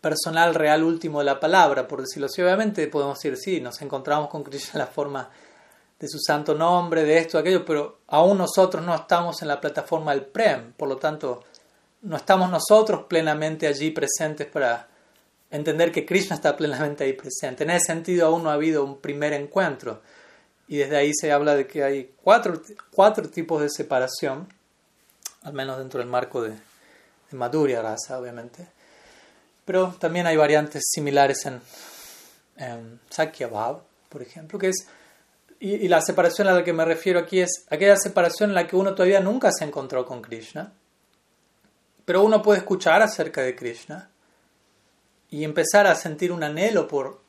personal, real, último de la palabra, por decirlo así. Obviamente podemos decir, sí, nos encontramos con Krishna en la forma de su santo nombre, de esto, aquello, pero aún nosotros no estamos en la plataforma del Prem, por lo tanto, no estamos nosotros plenamente allí presentes para entender que Krishna está plenamente ahí presente. En ese sentido, aún no ha habido un primer encuentro. Y desde ahí se habla de que hay cuatro, cuatro tipos de separación, al menos dentro del marco de, de Madhurya Rasa, obviamente. Pero también hay variantes similares en, en Sakya por ejemplo, que es, y, la separación a la que me refiero aquí es aquella separación en la que uno todavía nunca se encontró con Krishna, pero uno puede escuchar acerca de Krishna y empezar a sentir un anhelo por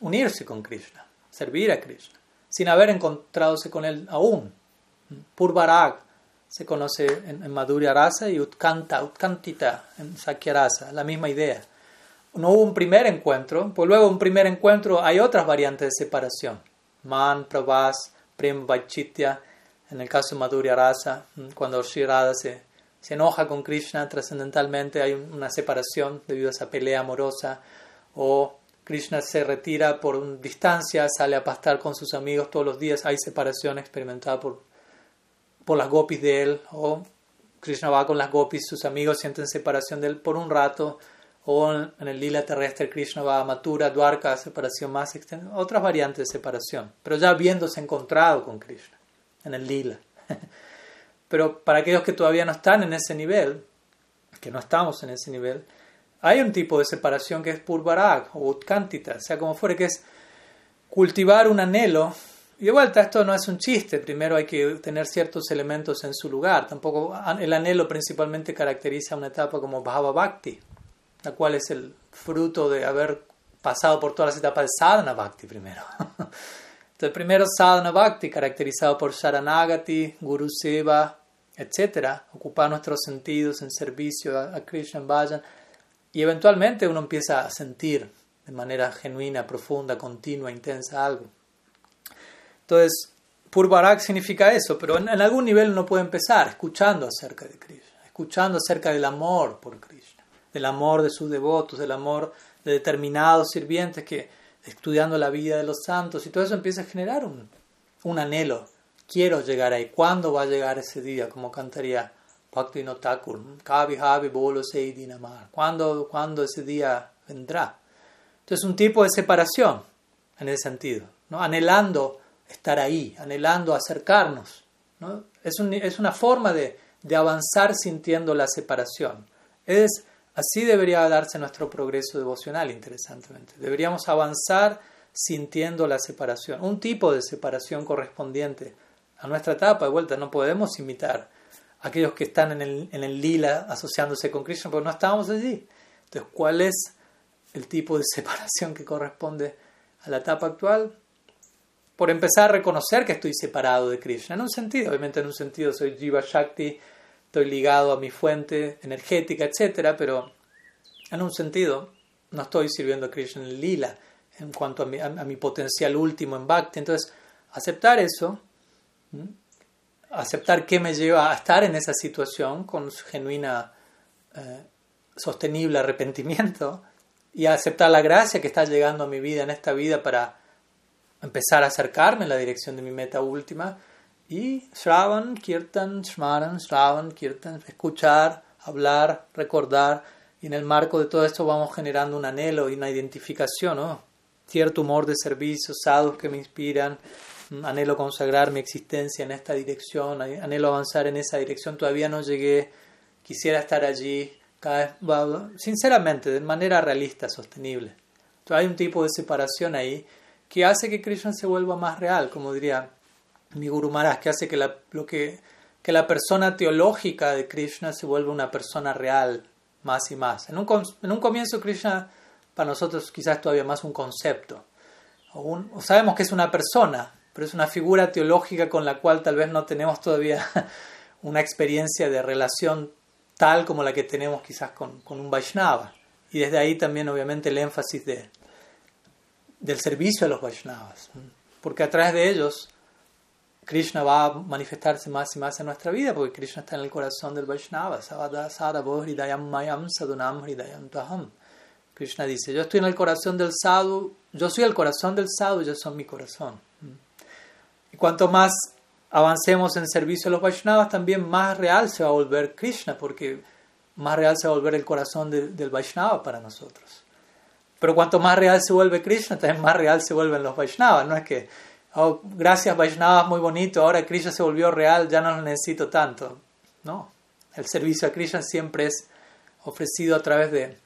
unirse con Krishna, servir a Krishna, sin haber encontradose con él aún. Purvarag, se conoce en, Madhurya Rasa y Utkanta, Utkantita en Sakya Rasa, la misma idea. No hubo un primer encuentro, pues luego un primer encuentro hay otras variantes de separación. Man, Prabhas, Prem Vaichitya, en el caso de Madhurya Rasa, cuando Sri se, se enoja con Krishna trascendentalmente, hay una separación debido a esa pelea amorosa, o Krishna se retira por distancia, sale a pastar con sus amigos todos los días, hay separación experimentada por por las gopis de él, o Krishna va con las gopis, sus amigos sienten separación de él por un rato, o en el lila terrestre Krishna va a Mathura, Dwarka, separación más extensa, otras variantes de separación, pero ya habiéndose encontrado con Krishna en el lila. Pero para aquellos que todavía no están en ese nivel, que no estamos en ese nivel, hay un tipo de separación que es purvarag o utkantita, sea como fuere, que es cultivar un anhelo y de vuelta, esto no es un chiste, primero hay que tener ciertos elementos en su lugar. Tampoco el anhelo principalmente caracteriza una etapa como Bhava Bhakti, la cual es el fruto de haber pasado por todas las etapas de Sadhana Bhakti primero. Entonces, primero Sadhana Bhakti, caracterizado por Sharanagati, Guru Seva, etc. Ocupar nuestros sentidos en servicio a, Krishna Vayan. Y eventualmente uno empieza a sentir de manera genuina, profunda, continua, intensa algo. Entonces, Purvarak significa eso, pero en, algún nivel uno puede empezar escuchando acerca de Krishna, escuchando acerca del amor por Krishna, del amor de sus devotos, del amor de determinados sirvientes que estudiando la vida de los santos y todo eso empieza a generar un, un anhelo. Quiero llegar ahí. ¿Cuándo va a llegar ese día? Como cantaría Bhakti Thakur. Kavi Havi Bolo Seidinamar. ¿Cuándo, ¿Cuándo ese día vendrá? Entonces, un tipo de separación en ese sentido, ¿no? anhelando estar ahí, anhelando acercarnos. ¿no? Es, un, es, una forma de, de, avanzar sintiendo la separación. Es, así debería darse nuestro progreso devocional, interesantemente. Deberíamos avanzar sintiendo la separación, un tipo de separación correspondiente a nuestra etapa. De vuelta, no podemos imitar a aquellos que están en el, en el lila asociándose con Krishna, porque no estamos allí. Entonces, ¿cuál es el tipo de separación que corresponde a la etapa actual? Por empezar a reconocer que estoy separado de Krishna. En un sentido, obviamente en un sentido soy Jiva Shakti, estoy ligado a mi fuente energética, etc. Pero en un sentido no estoy sirviendo a Krishna en lila en cuanto a mi, a, mi potencial último en Bhakti. Entonces, aceptar eso, aceptar que me lleva a estar en esa situación con genuina, eh, sostenible arrepentimiento y aceptar la gracia que está llegando a mi vida en esta vida para empezar a acercarme en la dirección de mi meta última y Shravan, Kirtan, Shmaran, Shravan, Kirtan, escuchar, hablar, recordar. Y en el marco de todo esto vamos generando un anhelo y una identificación, cierto humor de servicio, sadhus que me inspiran, anhelo consagrar mi existencia en esta dirección, anhelo avanzar en esa dirección, todavía no llegué, quisiera estar allí, cada vez, sinceramente, de manera realista, sostenible. Entonces, hay un tipo de separación ahí que hace que Krishna se vuelva más real, como diría mi Guru Maharaj, que hace que, lo que, que la persona teológica de Krishna se vuelve una persona real más y más. En un, en un comienzo Krishna para nosotros quizás todavía más un concepto. O sabemos que es una persona, pero es una figura teológica con la cual tal vez no tenemos todavía una experiencia de relación tal como la que tenemos quizás con, con un Vaishnava. Y desde ahí también obviamente el énfasis de, del servicio a los Vaishnavas. Porque a través de ellos Krishna va a manifestarse más y más en nuestra vida, porque Krishna está en el corazón del Vaishnava. Krishna dice, yo estoy en el corazón del sadhu, yo soy el corazón del sadhu, yo soy mi corazón. Y cuanto más avancemos en servicio a los Vaishnavas, también más real se va a volver Krishna, porque más real se va a volver el corazón del Vaishnava para nosotros. Pero cuanto más real se vuelve Krishna, también más real se vuelven los Vaishnavas. No es que oh, gracias Vaishnava, muy bonito, ahora Krishna se volvió real, ya no lo necesito tanto. No, el servicio a Krishna siempre es ofrecido a través de,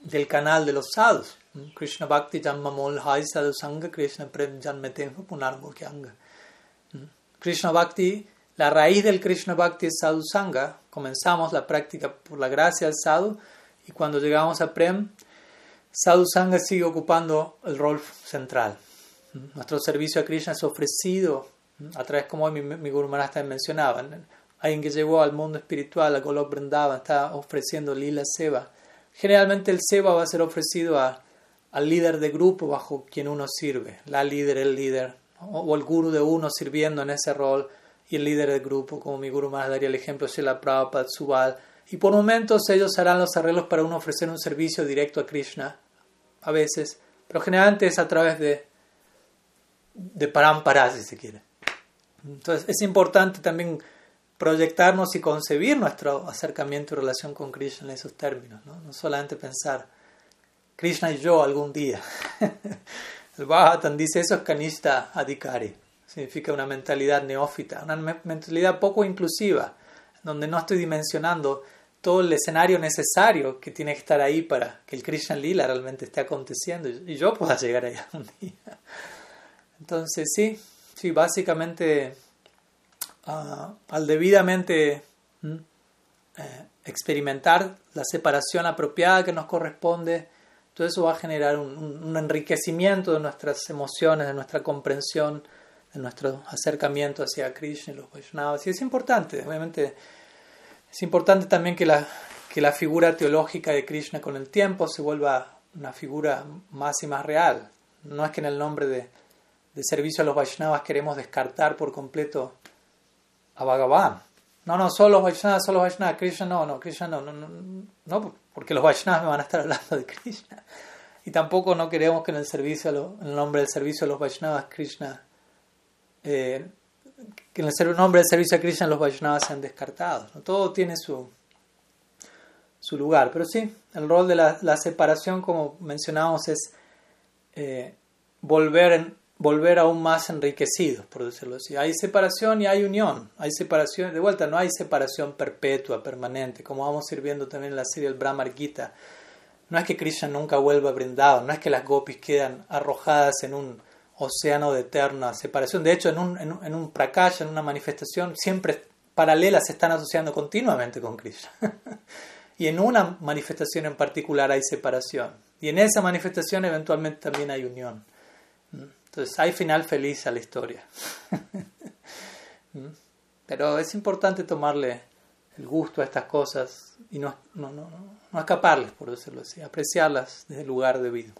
del canal de los sadhus. Krishna Bhakti Janmamol Hai Sadhu Sangha Krishna Prem Janmetenho Punarmokyanga. Krishna Bhakti, la raíz del Krishna Bhakti es Sadhu Sangha. Comenzamos la práctica por la gracia del sadhu y cuando llegamos a Prem, Sadhu Sangha sigue ocupando el rol central. Nuestro servicio a Krishna es ofrecido a través, como hoy mi, mi Guru Maharaj mencionaba, alguien que llegó al mundo espiritual, a Golok Vrindavan, está ofreciendo Lila Seva. Generalmente el Seva va a ser ofrecido a, al líder de grupo bajo quien uno sirve, la líder, el líder, o el guru de uno sirviendo en ese rol y el líder del grupo, como mi guru más daría el ejemplo, la Prabhupada, Subal. Y por momentos ellos harán los arreglos para uno ofrecer un servicio directo a Krishna, a veces, pero generalmente es a través de de parampara, si se quiere. Entonces es importante también proyectarnos y concebir nuestro acercamiento y relación con Krishna en esos términos, no, no solamente pensar Krishna y yo algún día. El Bhagavatam dice eso es kanista adhikari, significa una mentalidad neófita, una mentalidad poco inclusiva, donde no estoy dimensionando todo el escenario necesario que tiene que estar ahí para que el Krishna Lila realmente esté aconteciendo y yo pueda llegar allá un día. Entonces, sí, sí, básicamente ah, al debidamente eh, experimentar la separación apropiada que nos corresponde, todo eso va a generar un, enriquecimiento de nuestras emociones, de nuestra comprensión, de nuestro acercamiento hacia Krishna y los Vaishnavas. Es importante, obviamente, es importante también que la, que la figura teológica de Krishna con el tiempo se vuelva una figura más y más real. No es que en el nombre de de servicio a los Vaishnavas queremos descartar por completo a Bhagavan. No, no, solo los Vaishnavas, solo los Vaishnavas, Krishna no, no, Krishna no, no, no, no, porque los Vaishnavas me van a estar hablando de Krishna. Y tampoco no queremos que en el servicio, en el nombre del servicio a los Vaishnavas, Krishna, eh, que en el nombre del servicio a Krishna los Vaishnavas sean descartados. ¿no? Todo tiene su, su lugar. Pero sí, el rol de la, la separación, como mencionábamos, es eh, volver volver aún más enriquecidos, por decirlo así. Hay separación y hay unión. Hay separación, de vuelta, no hay separación perpetua, permanente, como vamos sirviendo también en la serie del Brahmar Gita. No es que Krishna nunca vuelva brindado, no es que las gopis quedan arrojadas en un océano de eterna separación. De hecho, en un, en, en un prakasha, en una manifestación, siempre paralelas se están asociando continuamente con Krishna. y en una manifestación en particular hay separación. Y en esa manifestación eventualmente también hay unión. Entonces hay final feliz a la historia. ¿Mm? Pero es importante tomarle el gusto a estas cosas y no, no, no, no escaparles, por decirlo así, apreciarlas desde el lugar debido.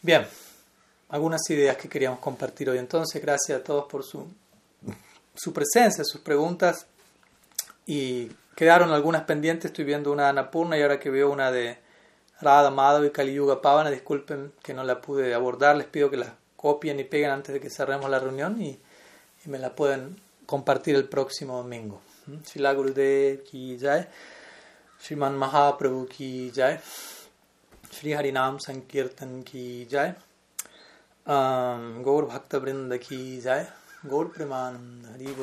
Bien, algunas ideas que queríamos compartir hoy. Entonces, gracias a todos por su, su presencia, sus preguntas. Y quedaron algunas pendientes. Estoy viendo una de Anapurna y ahora que veo una de Radha Madhav y Kali Yuga Pavana, disculpen que no la pude abordar, les pido que la copien y peguen antes de que cerremos la reunión y, y me la pueden compartir el próximo domingo. Gurudev ki Shriman Mahaprabhu ki jai, Shri Harinam Sankirtan ki jai, um, Gaur Bhakta Brinda ki jai, Gaur Premanand Haribo